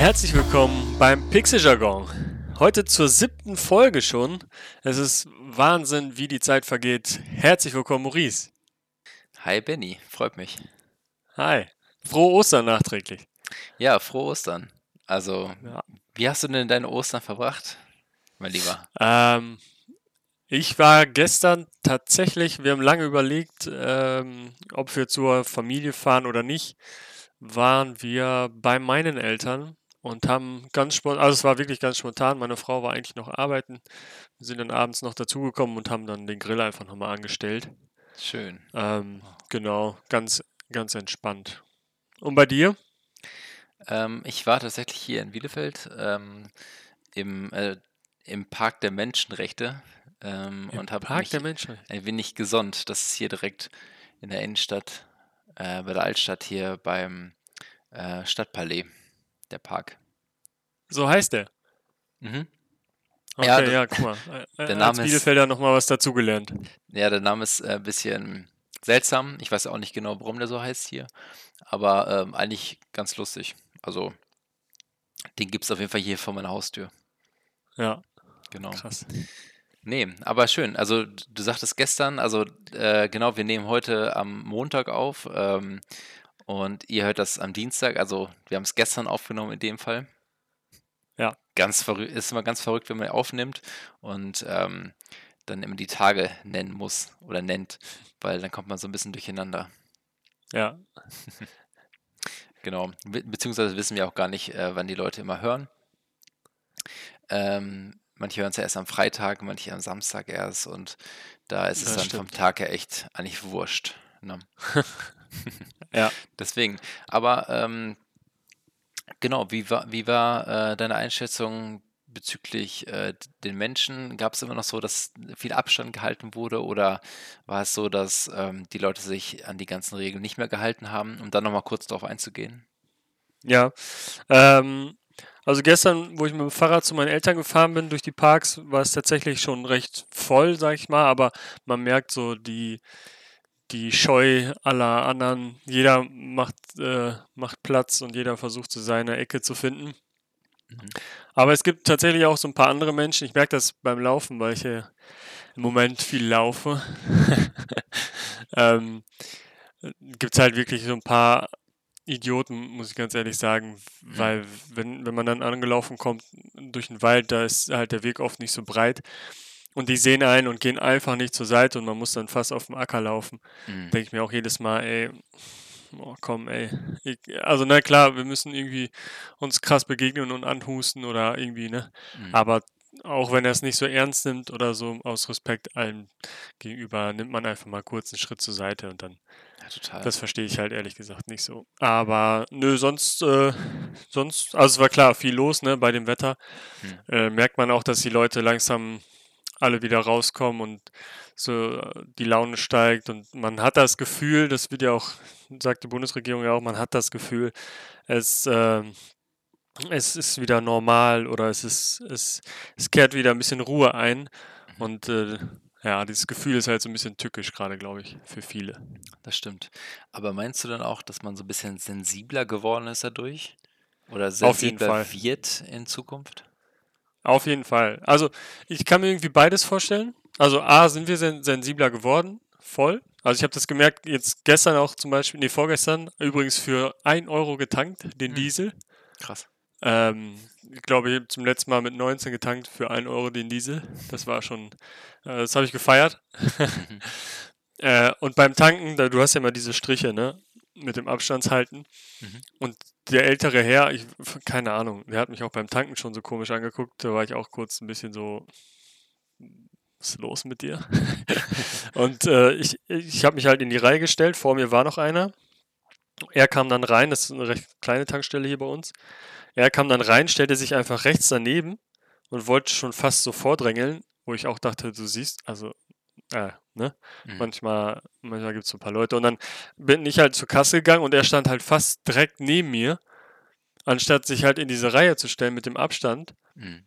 Herzlich willkommen beim Pixeljargon. Heute zur siebten Folge schon. Es ist Wahnsinn, wie die Zeit vergeht. Herzlich willkommen, Maurice. Hi Benny, freut mich. Hi. Frohe Ostern nachträglich. Ja, frohe Ostern. Also, Ja. wie hast du denn deine Ostern verbracht, mein Lieber? Ähm, ich war gestern tatsächlich, wir haben lange überlegt, ähm, ob wir zur Familie fahren oder nicht, waren wir bei meinen Eltern und haben ganz spontan, also es war wirklich ganz spontan, meine Frau war eigentlich noch arbeiten, wir sind dann abends noch dazugekommen und haben dann den Grill einfach nochmal angestellt. Schön. Ähm, genau, ganz, ganz entspannt. Und bei dir? Ähm, ich war tatsächlich hier in Bielefeld ähm, im, äh, im Park der Menschenrechte ähm, und habe Park mich ein wenig gesonnt. Das ist hier direkt in der Innenstadt, äh, bei der Altstadt hier beim äh, Stadtpalais, der Park. So heißt der. Mhm. Okay, Ja, ja, das- guck mal. Äh, der als Name ist- Bielefelder nochmal was dazugelernt. Ja, der Name ist äh, ein bisschen seltsam. Ich weiß auch nicht genau, warum der so heißt hier. Aber ähm, eigentlich ganz lustig. Also, den gibt es auf jeden Fall hier vor meiner Haustür. Ja, Genau. krass. Nee, aber schön. Also, du sagtest gestern, also äh, genau, wir nehmen heute am Montag auf ähm, und ihr hört das am Dienstag. Also, wir haben es gestern aufgenommen in dem Fall. Ja. Ganz verrückt, ist immer ganz verrückt, wenn man aufnimmt und ähm, dann immer die Tage nennen muss oder nennt, weil dann kommt man so ein bisschen durcheinander. Ja, Genau. Be beziehungsweise wissen wir auch gar nicht, äh, wann die Leute immer hören. Ähm, manche hören es ja erst am Freitag, manche am Samstag erst und da ist es Das dann stimmt. vom Tag her echt eigentlich wurscht. Ne? Ja. Deswegen. Aber ähm, genau, wie war, wie war äh, deine Einschätzung bezüglich äh, den Menschen? Gab es immer noch so, dass viel Abstand gehalten wurde oder war es so, dass ähm, die Leute sich an die ganzen Regeln nicht mehr gehalten haben? Um dann nochmal kurz darauf einzugehen. ja. Ähm, also gestern, wo ich mit dem Fahrrad zu meinen Eltern gefahren bin durch die Parks, war es tatsächlich schon recht voll, sag ich mal, aber man merkt so die, die Scheu aller anderen. Jeder macht, äh, macht Platz und jeder versucht so seine Ecke zu finden. Mhm. Aber es gibt tatsächlich auch so ein paar andere Menschen. Ich merke das beim Laufen, weil ich ja im Moment viel laufe. ähm, gibt es halt wirklich so ein paar Idioten, muss ich ganz ehrlich sagen, weil wenn, wenn man dann angelaufen kommt durch den Wald, da ist halt der Weg oft nicht so breit. Und die sehen einen und gehen einfach nicht zur Seite und man muss dann fast auf dem Acker laufen. Mhm. Denke ich mir auch jedes Mal, ey, oh, komm, ey. Ich, also, na klar, wir müssen irgendwie uns krass begegnen und anhusten oder irgendwie, ne? Mhm. Aber auch wenn er es nicht so ernst nimmt oder so, aus Respekt allen gegenüber, nimmt man einfach mal kurz einen Schritt zur Seite und dann, Ja, total. das verstehe ich halt ehrlich gesagt nicht so. Aber nö, sonst, äh, sonst, also es war klar, viel los, ne, bei dem Wetter. Hm. Äh, merkt man auch, dass die Leute langsam alle wieder rauskommen und so äh, die Laune steigt und man hat das Gefühl, das wird ja auch, sagt die Bundesregierung ja auch, man hat das Gefühl, es, ähm, es ist wieder normal oder es ist, es, es kehrt wieder ein bisschen Ruhe ein Mhm. und äh, ja, dieses Gefühl ist halt so ein bisschen tückisch gerade, glaube ich, für viele. Das stimmt. Aber meinst du dann auch, dass man so ein bisschen sensibler geworden ist dadurch? Oder Auf jeden sensibler Fall. wird in Zukunft? Auf jeden Fall. Also ich kann mir irgendwie beides vorstellen. Also A, sind wir sen sensibler geworden, voll. Also ich habe das gemerkt, jetzt gestern auch zum Beispiel, nee, vorgestern, übrigens für 1 Euro getankt, den Hm. Diesel. Krass. Ähm, ich glaube, ich habe zum letzten Mal mit 19 getankt für 1 Euro den Diesel. Das war schon, äh, das habe ich gefeiert. Mhm. äh, und beim Tanken, da, du hast ja immer diese Striche, ne? Mit dem Abstandshalten. Mhm. Und der ältere Herr, ich, keine Ahnung, der hat mich auch beim Tanken schon so komisch angeguckt. Da war ich auch kurz ein bisschen so, was ist los mit dir? und äh, ich, ich habe mich halt in die Reihe gestellt. Vor mir war noch einer. Er kam dann rein, das ist eine recht kleine Tankstelle hier bei uns. Er kam dann rein, stellte sich einfach rechts daneben und wollte schon fast so vordrängeln, wo ich auch dachte, du siehst, also, äh, ne? Mhm. Manchmal, manchmal gibt es so ein paar Leute. Und dann bin ich halt zur Kasse gegangen und er stand halt fast direkt neben mir, anstatt sich halt in diese Reihe zu stellen mit dem Abstand. Mhm.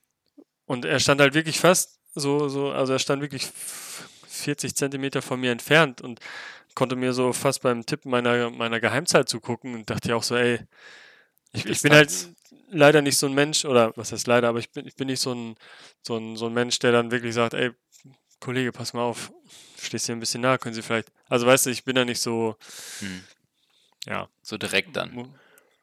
Und er stand halt wirklich fast so, so, also er stand wirklich f- 40 Zentimeter von mir entfernt und konnte mir so fast beim Tippen meiner, meiner Geheimzeit zugucken und dachte ja auch so, ey, ich, ich bin halt, leider nicht so ein Mensch, oder was heißt leider, aber ich bin, ich bin nicht so ein, so, ein, so ein Mensch, der dann wirklich sagt, ey, Kollege, pass mal auf, stehst hier ein bisschen nah, können Sie vielleicht. Also weißt du, ich bin da nicht so, hm. ja. So direkt dann.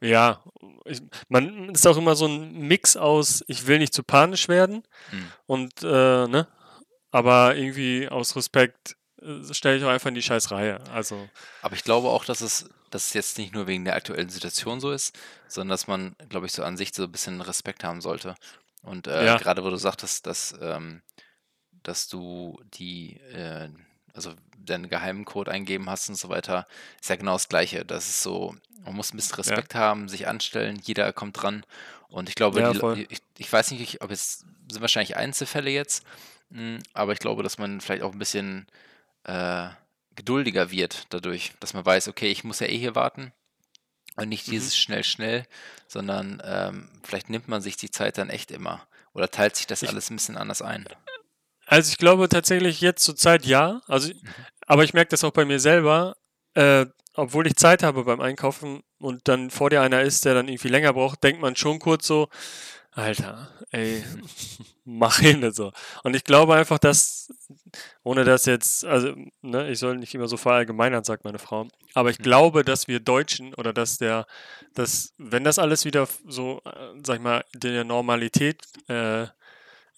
Ja, ich, man ist auch immer so ein Mix aus, ich will nicht zu panisch werden hm. und, äh, ne, aber irgendwie aus Respekt äh, stelle ich auch einfach in die scheiß Reihe. Also. Aber ich glaube auch, dass es, dass es jetzt nicht nur wegen der aktuellen Situation so ist, sondern dass man, glaube ich, so an sich so ein bisschen Respekt haben sollte. Und äh, ja. gerade wo du sagtest, dass, ähm, dass du die, äh, also deinen geheimen Code eingeben hast und so weiter, ist ja genau das Gleiche. Das ist so, man muss ein bisschen Respekt ja. haben, sich anstellen, jeder kommt dran. Und ich glaube, ja, die, ich, ich, weiß nicht, ob es sind wahrscheinlich Einzelfälle jetzt, mh, hm, aber ich glaube, dass man vielleicht auch ein bisschen äh, geduldiger wird dadurch, dass man weiß, okay, ich muss ja eh hier warten. Und nicht mhm. dieses schnell, schnell, sondern ähm, vielleicht nimmt man sich die Zeit dann echt immer. Oder teilt sich das ich, alles ein bisschen anders ein. Also ich glaube tatsächlich jetzt zur Zeit ja. Also, mhm. aber ich merke das auch bei mir selber. Äh, obwohl ich Zeit habe beim Einkaufen und dann vor dir einer ist, der dann irgendwie länger braucht, denkt man schon kurz so, Alter, ey, mach hin so. Und ich glaube einfach, dass, ohne dass jetzt, also, ne, ich soll nicht immer so verallgemeinern, sagt meine Frau, aber ich mhm. glaube, dass wir Deutschen oder dass der, dass, wenn das alles wieder so, äh, sag ich mal, der Normalität äh,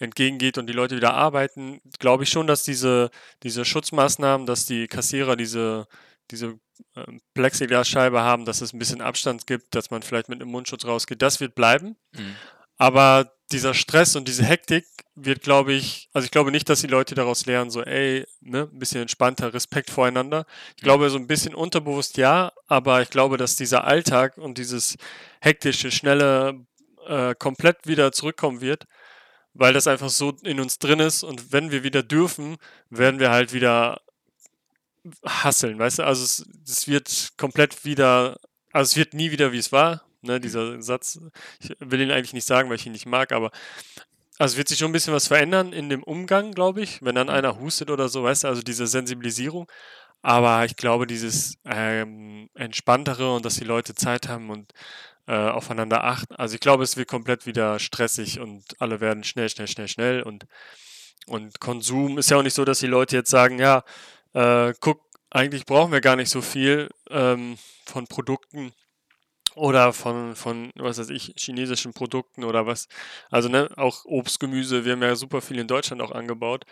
entgegengeht und die Leute wieder arbeiten, glaube ich schon, dass diese, diese Schutzmaßnahmen, dass die Kassierer diese, diese ähm, Plexiglasscheibe haben, dass es ein bisschen Abstand gibt, dass man vielleicht mit einem Mundschutz rausgeht, das wird bleiben. Mhm. Aber dieser Stress und diese Hektik wird, glaube ich, also ich glaube nicht, dass die Leute daraus lernen, so, ey, ne, ein bisschen entspannter, Respekt voreinander. Ich glaube, so ein bisschen unterbewusst ja, aber ich glaube, dass dieser Alltag und dieses hektische, schnelle äh, komplett wieder zurückkommen wird, weil das einfach so in uns drin ist und wenn wir wieder dürfen, werden wir halt wieder hasseln, weißt du? Also es, es wird komplett wieder, also es wird nie wieder, wie es war, Ne, dieser Satz, ich will ihn eigentlich nicht sagen, weil ich ihn nicht mag, aber also wird sich schon ein bisschen was verändern in dem Umgang, glaube ich, wenn dann mhm. einer hustet oder so, weißt du, also diese Sensibilisierung. Aber ich glaube, dieses ähm, Entspanntere und dass die Leute Zeit haben und äh, aufeinander achten. Also ich glaube, es wird komplett wieder stressig und alle werden schnell, schnell, schnell, schnell und, und Konsum ist ja auch nicht so, dass die Leute jetzt sagen, ja, äh, guck, eigentlich brauchen wir gar nicht so viel ähm, von Produkten oder von, von, was weiß ich, chinesischen Produkten oder was. Also ne, auch Obst, Gemüse, wir haben ja super viel in Deutschland auch angebaut,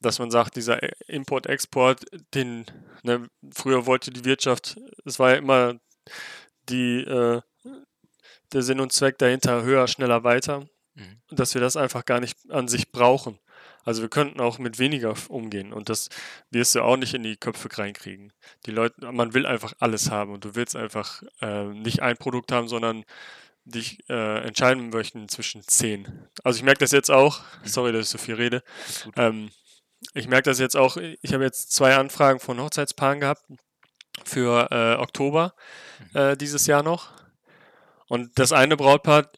dass man sagt, dieser e, Import, Export, den, ne, früher wollte die Wirtschaft, es war ja immer die, äh, der Sinn und Zweck dahinter höher, schneller, weiter, mhm. dass wir das einfach gar nicht an sich brauchen. Also wir könnten auch mit weniger umgehen und das wirst du auch nicht in die Köpfe reinkriegen. Die Leute, man will einfach alles haben und du willst einfach äh, nicht ein Produkt haben, sondern dich äh, entscheiden möchten zwischen zehn. Also ich merke das jetzt auch, mhm. sorry, dass ich so viel rede. Ähm, ich merke das jetzt auch, ich habe jetzt zwei Anfragen von Hochzeitspaaren gehabt für äh, Oktober mhm. äh, dieses Jahr noch. Und das eine Brautpaar,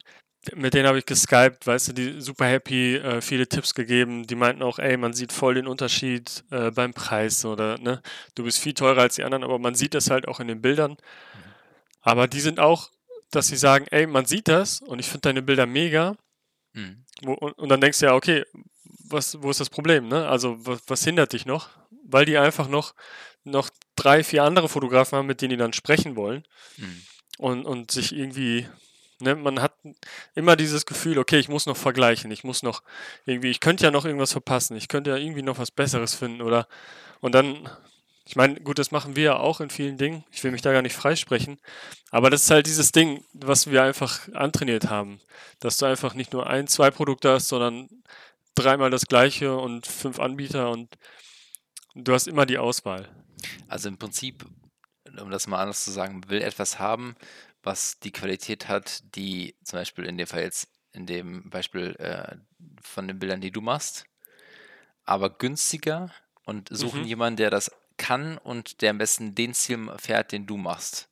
mit denen habe ich geskypt, weißt du, die super happy, äh, viele Tipps gegeben. Die meinten auch, ey, man sieht voll den Unterschied äh, beim Preis oder, ne, du bist viel teurer als die anderen, aber man sieht das halt auch in den Bildern. Aber die sind auch, dass sie sagen, ey, man sieht das und ich finde deine Bilder mega. Mhm. Wo, und, und, dann denkst du ja, okay, was, wo ist das Problem, ne? Also, was, was hindert dich noch? Weil die einfach noch, noch drei, vier andere Fotografen haben, mit denen die dann sprechen wollen. Mhm. Und, und sich irgendwie Ne, man hat immer dieses Gefühl, okay, ich muss noch vergleichen, ich muss noch irgendwie, ich könnte ja noch irgendwas verpassen, ich könnte ja irgendwie noch was Besseres finden oder und dann, ich meine, gut, das machen wir ja auch in vielen Dingen, ich will mich da gar nicht freisprechen, aber das ist halt dieses Ding, was wir einfach antrainiert haben, dass du einfach nicht nur ein, zwei Produkte hast, sondern dreimal das gleiche und fünf Anbieter und du hast immer die Auswahl. Also im Prinzip, um das mal anders zu sagen, will etwas haben, was die Qualität hat, die zum Beispiel in dem Fall jetzt, in dem Beispiel äh, von den Bildern, die du machst, aber günstiger und suchen mhm. jemanden, der das kann und der am besten den Ziel fährt, den du machst.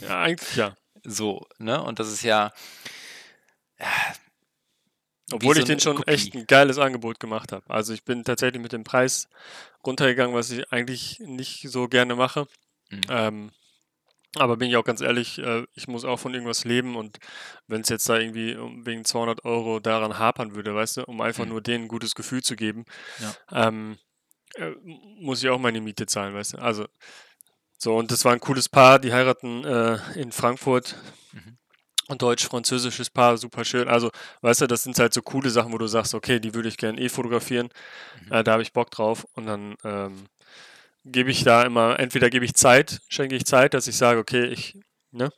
Ja, eigentlich ja. So, ne? Und das ist ja. ja Obwohl so ich den schon Kopie. echt ein geiles Angebot gemacht habe. Also ich bin tatsächlich mit dem Preis runtergegangen, was ich eigentlich nicht so gerne mache. Mhm. Ähm, Aber bin ich auch ganz ehrlich, äh, ich muss auch von irgendwas leben und wenn es jetzt da irgendwie wegen 200 Euro daran hapern würde, weißt du, um einfach Mhm. nur denen ein gutes Gefühl zu geben, Ja. ähm, äh, muss ich auch meine Miete zahlen, weißt du. Also, so, und das war ein cooles Paar, die heiraten äh, in Frankfurt. Mhm. Ein deutsch-französisches Paar, super schön. Also, weißt du, das sind halt so coole Sachen, wo du sagst, okay, die würde ich gerne eh fotografieren. Mhm. Äh, da habe ich Bock drauf. Und dann ähm, gebe ich da immer, entweder gebe ich Zeit, schenke ich Zeit, dass ich sage, okay, ich ne,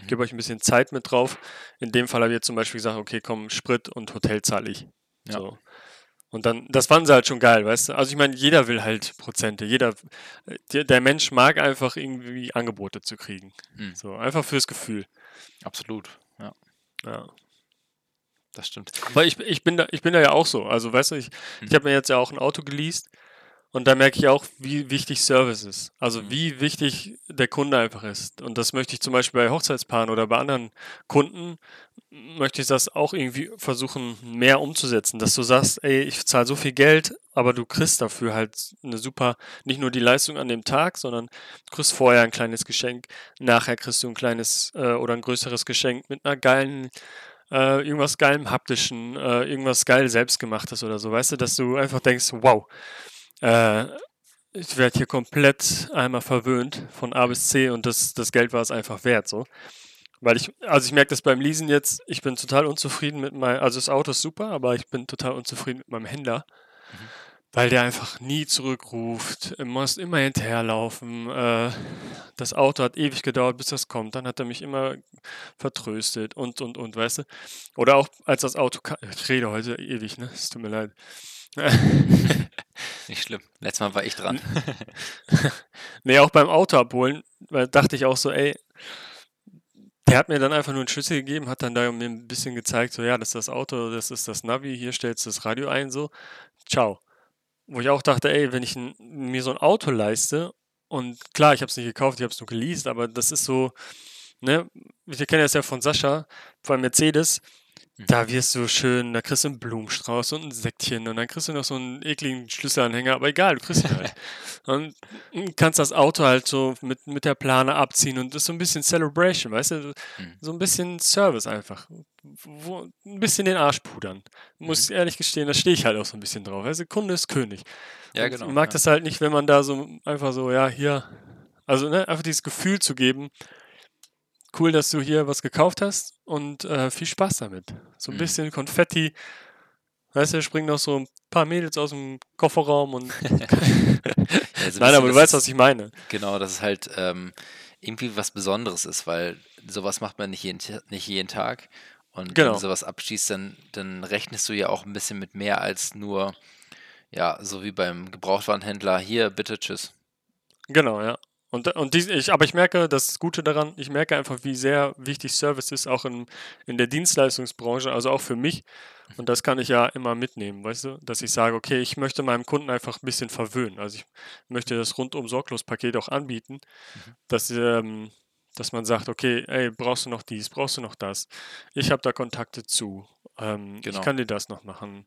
Mhm. gebe euch ein bisschen Zeit mit drauf. In dem Fall habe ich jetzt zum Beispiel gesagt, okay, komm, Sprit und Hotel zahle ich. Ja. So. Und dann, das fanden sie halt schon geil, weißt du? Also ich meine, jeder will halt Prozente. Jeder, äh, der, Mensch mag einfach irgendwie Angebote zu kriegen. Mhm. So, einfach fürs Gefühl. Absolut. Ja, Ja. das stimmt. Aber ich, ich, bin da, ich bin da ja auch so. Also, weißt du, ich, ich Mhm. habe mir jetzt ja auch ein Auto geleast und da merke ich auch, wie wichtig Service ist. Also, Mhm. wie wichtig der Kunde einfach ist. Und das möchte ich zum Beispiel bei Hochzeitspaaren oder bei anderen Kunden, möchte ich das auch irgendwie versuchen, mehr umzusetzen. Dass du sagst, ey, ich zahle so viel Geld, aber du kriegst dafür halt eine super, nicht nur die Leistung an dem Tag, sondern du kriegst vorher ein kleines Geschenk, nachher kriegst du ein kleines äh, oder ein größeres Geschenk mit einer geilen äh, irgendwas geilem haptischen, äh, irgendwas geil selbstgemachtes oder so, weißt du, dass du einfach denkst, wow, äh, ich werde hier komplett einmal verwöhnt von A bis C und das, das Geld war es einfach wert, so. Weil ich, also ich merke das beim Leasen jetzt, ich bin total unzufrieden mit meinem, also das Auto ist super, aber ich bin total unzufrieden mit meinem Händler, Mhm. weil der einfach nie zurückruft, du musst immer hinterherlaufen, äh, das Auto hat ewig gedauert, bis das kommt, dann hat er mich immer vertröstet und, und, und, weißt du. Oder auch als das Auto ich rede heute ewig, ne, es tut mir leid. Nicht schlimm. Letztes Mal war ich dran. Nee, auch beim Auto abholen, weil dachte ich auch so, ey, der hat mir dann einfach nur einen Schlüssel gegeben, hat dann da mir ein bisschen gezeigt, so ja, das ist das Auto, das ist das Navi, hier stellst du das Radio ein, so, ciao. Wo ich auch dachte, ey, wenn ich n- mir so ein Auto leiste und klar, ich habe es nicht gekauft, ich habe es nur geleast, aber das ist so, ne, wir kennen das ja von Sascha, von Mercedes. Da wirst du schön, da kriegst du einen Blumenstrauß und ein Säckchen und dann kriegst du noch so einen ekligen Schlüsselanhänger, aber egal, du kriegst ihn halt. Und kannst das Auto halt so mit, mit der Plane abziehen und das ist so ein bisschen Celebration, weißt du? Mhm. So ein bisschen Service einfach. Wo, ein bisschen den Arsch pudern. Muss Mhm. ehrlich gestehen, da stehe ich halt auch so ein bisschen drauf. Du, Kunde ist König. Ja, genau. Ich mag ja. das halt nicht, wenn man da so einfach so, ja, hier, also ne, einfach dieses Gefühl zu geben, cool, dass du hier was gekauft hast und äh, viel Spaß damit. So ein Mhm. bisschen Konfetti. Weißt du, springen noch so ein paar Mädels aus dem Kofferraum und. Ja, so ein Nein, aber du weißt, was ich meine. Genau, dass es halt ähm, irgendwie was Besonderes ist, weil sowas macht man nicht jeden, nicht jeden Tag. Und wenn Genau. du sowas abschießt, dann, dann rechnest du ja auch ein bisschen mit mehr als nur, ja, so wie beim Gebrauchtwarenhändler, hier, bitte, tschüss. Genau, ja. Und, und dies, ich, aber ich merke, das Gute daran, ich merke einfach, wie sehr wichtig Service ist, auch in, in der Dienstleistungsbranche, also auch für mich. Und das kann ich ja immer mitnehmen, weißt du, dass ich sage, okay, ich möchte meinem Kunden einfach ein bisschen verwöhnen. Also ich möchte das rundum sorglos Paket auch anbieten, Mhm. dass, ähm, dass man sagt, okay, ey, brauchst du noch dies, brauchst du noch das? Ich habe da Kontakte zu. Ähm, Genau. Ich kann dir das noch machen.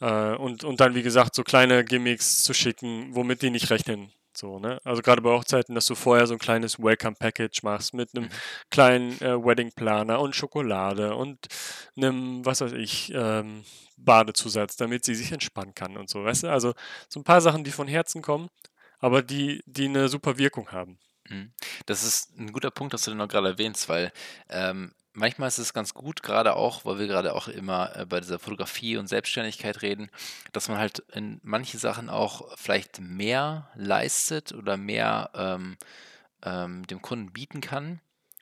Äh, und, und dann, wie gesagt, so kleine Gimmicks zu schicken, womit die nicht rechnen. So, ne? Also gerade bei Hochzeiten, dass du vorher so ein kleines Welcome-Package machst mit einem Mhm. kleinen äh, Wedding-Planer und Schokolade und einem, was weiß ich, ähm, Badezusatz, damit sie sich entspannen kann und so, weißt du? Also so ein paar Sachen, die von Herzen kommen, aber die, die eine super Wirkung haben. Mhm. Das ist ein guter Punkt, dass du den noch gerade erwähnst, weil ähm, manchmal ist es ganz gut, gerade auch, weil wir gerade auch immer äh, bei dieser Fotografie und Selbstständigkeit reden, dass man halt in manche Sachen auch vielleicht mehr leistet oder mehr ähm, ähm, dem Kunden bieten kann,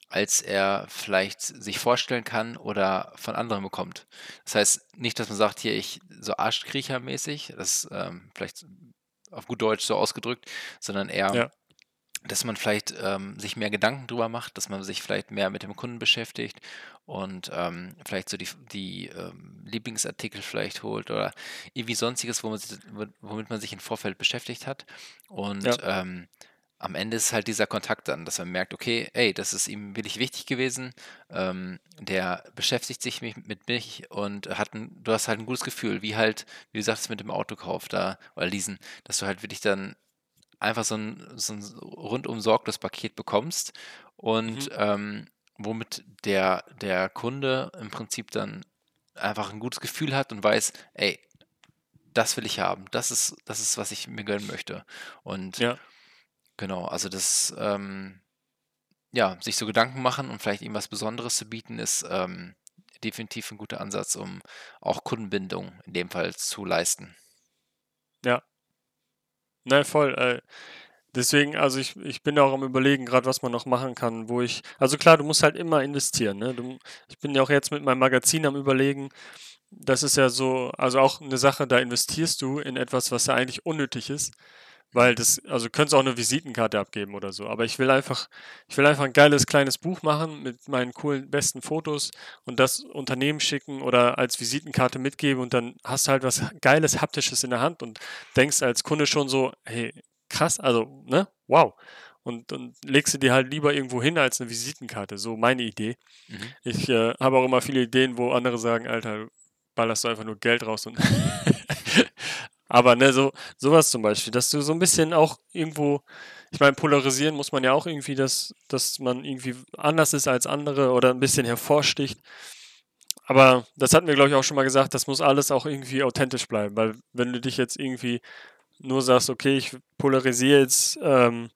als er vielleicht sich vorstellen kann oder von anderen bekommt. Das heißt nicht, dass man sagt, hier ich so Arschkriechermäßig, das ähm, vielleicht auf gut Deutsch so ausgedrückt, sondern eher Ja. Dass man vielleicht ähm, sich mehr Gedanken drüber macht, dass man sich vielleicht mehr mit dem Kunden beschäftigt und ähm, vielleicht so die, die ähm, Lieblingsartikel vielleicht holt oder irgendwie sonstiges, womit, man sich im Vorfeld beschäftigt hat. Und Ja. ähm, am Ende ist halt dieser Kontakt dann, dass man merkt, okay, ey, das ist ihm wirklich wichtig gewesen, ähm, der beschäftigt sich mit mich und hat ein, du hast halt ein gutes Gefühl, wie halt, wie du sagst, mit dem Autokauf da oder Leasen, dass du halt wirklich dann einfach so ein, so ein rundum sorglos Paket bekommst und Mhm. ähm, womit der, der Kunde im Prinzip dann einfach ein gutes Gefühl hat und weiß, ey, das will ich haben, das ist, das ist, was ich mir gönnen möchte. Und Ja. genau, also das, ähm, ja, sich so Gedanken machen und vielleicht ihm was Besonderes zu bieten, ist ähm, definitiv ein guter Ansatz, um auch Kundenbindung in dem Fall zu leisten. Ja. Ne, voll. Äh, deswegen, also ich, ich bin auch am überlegen, gerade was man noch machen kann, wo ich. Also klar, du musst halt immer investieren, ne? Du, ich bin ja auch jetzt mit meinem Magazin am überlegen. Das ist ja so, also auch eine Sache, da investierst du in etwas, was ja eigentlich unnötig ist. Weil das, also du könntest auch eine Visitenkarte abgeben oder so. Aber ich will einfach, ich will einfach ein geiles kleines Buch machen mit meinen coolen besten Fotos und das Unternehmen schicken oder als Visitenkarte mitgeben und dann hast du halt was Geiles, Haptisches in der Hand und denkst als Kunde schon so, hey, krass, also, ne, wow. Und, und legst du dir halt lieber irgendwo hin als eine Visitenkarte. So meine Idee. Mhm. Ich äh, habe auch immer viele Ideen, wo andere sagen, Alter, ballerst du einfach nur Geld raus und Aber ne, so sowas zum Beispiel, dass du so ein bisschen auch irgendwo, ich meine, polarisieren muss man ja auch irgendwie, dass, dass man irgendwie anders ist als andere oder ein bisschen hervorsticht. Aber das hatten wir, glaube ich, auch schon mal gesagt, das muss alles auch irgendwie authentisch bleiben, weil wenn du dich jetzt irgendwie nur sagst, okay, ich polarisiere jetzt ähm,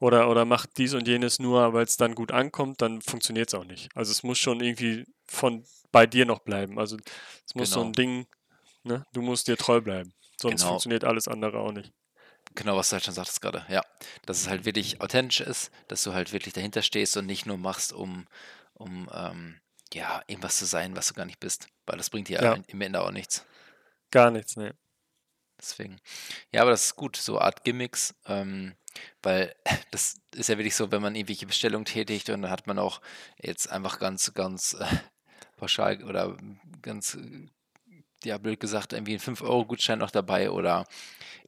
oder, oder mach dies und jenes nur, weil es dann gut ankommt, dann funktioniert es auch nicht. Also es muss schon irgendwie von bei dir noch bleiben. Also es muss so Genau. ein Ding, ne? Du musst dir treu bleiben. Sonst Genau. funktioniert alles andere auch nicht. Genau, was du halt schon sagtest gerade. Ja, dass es halt wirklich authentisch ist, dass du halt wirklich dahinter stehst und nicht nur machst, um, um ähm, ja, irgendwas zu sein, was du gar nicht bist. Weil das bringt dir Ja. im- Ende auch nichts. Gar nichts, ne. Deswegen. Ja, aber das ist gut, so Art Gimmicks, ähm, weil das ist ja wirklich so, wenn man irgendwelche Bestellungen tätigt und dann hat man auch jetzt einfach ganz, ganz äh, pauschal oder ganz, ja, blöd gesagt, irgendwie einen 5-Euro-Gutschein noch dabei oder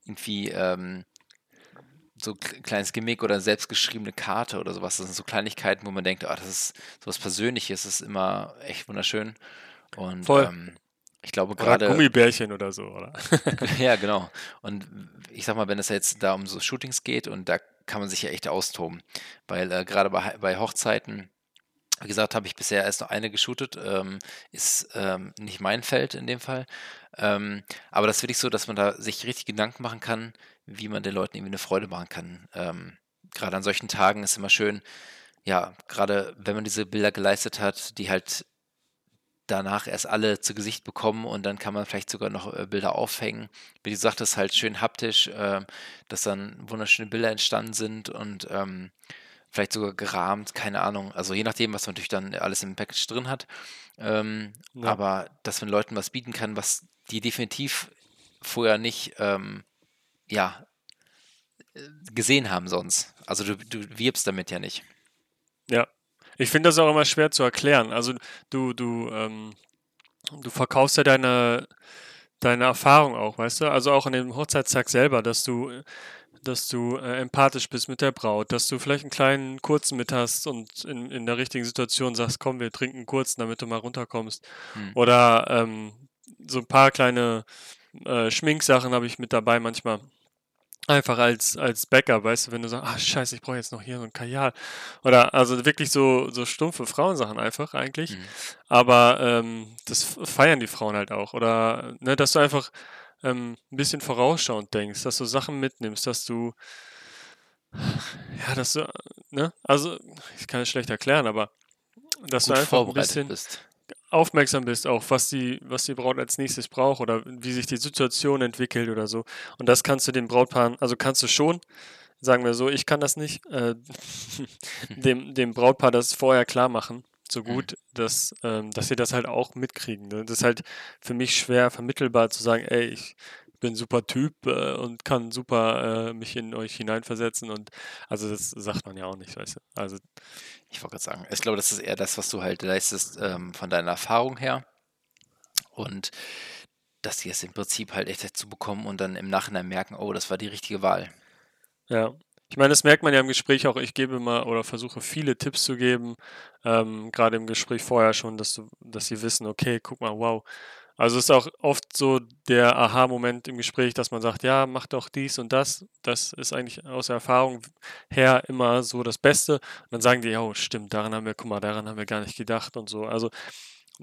irgendwie ähm, so ein kleines Gimmick oder selbstgeschriebene Karte oder sowas. Das sind so Kleinigkeiten, wo man denkt, ah, das ist sowas Persönliches, das ist immer echt wunderschön. Und Voll. ähm, ich glaube gerade. Gummibärchen oder so, oder? Ja, genau. Und ich sag mal, wenn es jetzt da um so Shootings geht und da kann man sich ja echt austoben, weil äh, gerade bei, bei Hochzeiten, wie gesagt, habe ich bisher erst noch eine geshootet, ähm, ist ähm, nicht mein Feld in dem Fall. Ähm, aber das ist wirklich so, dass man da sich richtig Gedanken machen kann, wie man den Leuten irgendwie eine Freude machen kann. Ähm, gerade an solchen Tagen ist immer schön, ja, gerade wenn man diese Bilder geleistet hat, die halt danach erst alle zu Gesicht bekommen und dann kann man vielleicht sogar noch äh, Bilder aufhängen. Wie du sagtest, halt schön haptisch, äh, dass dann wunderschöne Bilder entstanden sind und ähm, vielleicht sogar gerahmt, keine Ahnung. Also je nachdem, was man natürlich dann alles im Package drin hat. Ähm, Ja. Aber dass man Leuten was bieten kann, was die definitiv vorher nicht, ähm, ja, äh, gesehen haben sonst. Also du, du wirbst damit ja nicht. Ja. Ich finde das auch immer schwer zu erklären. Also du, du, ähm, du verkaufst ja deine, deine Erfahrung auch, weißt du? Also auch an dem Hochzeitstag selber, dass du, dass du äh, empathisch bist mit der Braut, dass du vielleicht einen kleinen kurzen mit hast und in, in der richtigen Situation sagst, komm, wir trinken einen kurzen, damit du mal runterkommst. Hm. Oder ähm, so ein paar kleine äh, Schminksachen habe ich mit dabei manchmal. Einfach als, als Backup, weißt du, wenn du sagst, ah scheiße, ich brauche jetzt noch hier so ein Kajal. Oder also wirklich so, so stumpfe Frauensachen einfach eigentlich. Mhm. Aber ähm, das feiern die Frauen halt auch. Oder ne, dass du einfach ähm, ein bisschen vorausschauend denkst, dass du Sachen mitnimmst, dass du ja, dass du, ne, also ich kann es schlecht erklären, aber dass du Gut einfach ein bisschen bist. aufmerksam bist auf, was die, was die Braut als nächstes braucht oder wie sich die Situation entwickelt oder so. Und das kannst du den Brautpaaren, also kannst du schon, sagen wir so, ich kann das nicht, äh, dem, dem Brautpaar das vorher klar machen, so gut, dass, ähm, dass sie das halt auch mitkriegen. Ne? Das ist halt für mich schwer vermittelbar zu sagen, ey, ich bin ein super Typ äh, und kann super äh, mich in euch hineinversetzen und also das sagt man ja auch nicht, weißt du. Also Ich wollte gerade sagen, ich glaube, das ist eher das, was du halt leistest ähm, von deiner Erfahrung her. Und dass die es im Prinzip halt echt dazu bekommen und dann im Nachhinein merken, oh, das war die richtige Wahl. Ja, ich meine, das merkt man ja im Gespräch auch. Ich gebe immer oder versuche viele Tipps zu geben, ähm, gerade im Gespräch vorher schon, dass du, dass sie wissen, okay, guck mal, wow, Also es ist auch oft so der Aha-Moment im Gespräch, dass man sagt, ja, mach doch dies und das. Das ist eigentlich aus der Erfahrung her immer so das Beste. Und dann sagen die, ja, oh, stimmt, daran haben wir, guck mal, daran haben wir gar nicht gedacht und so. Also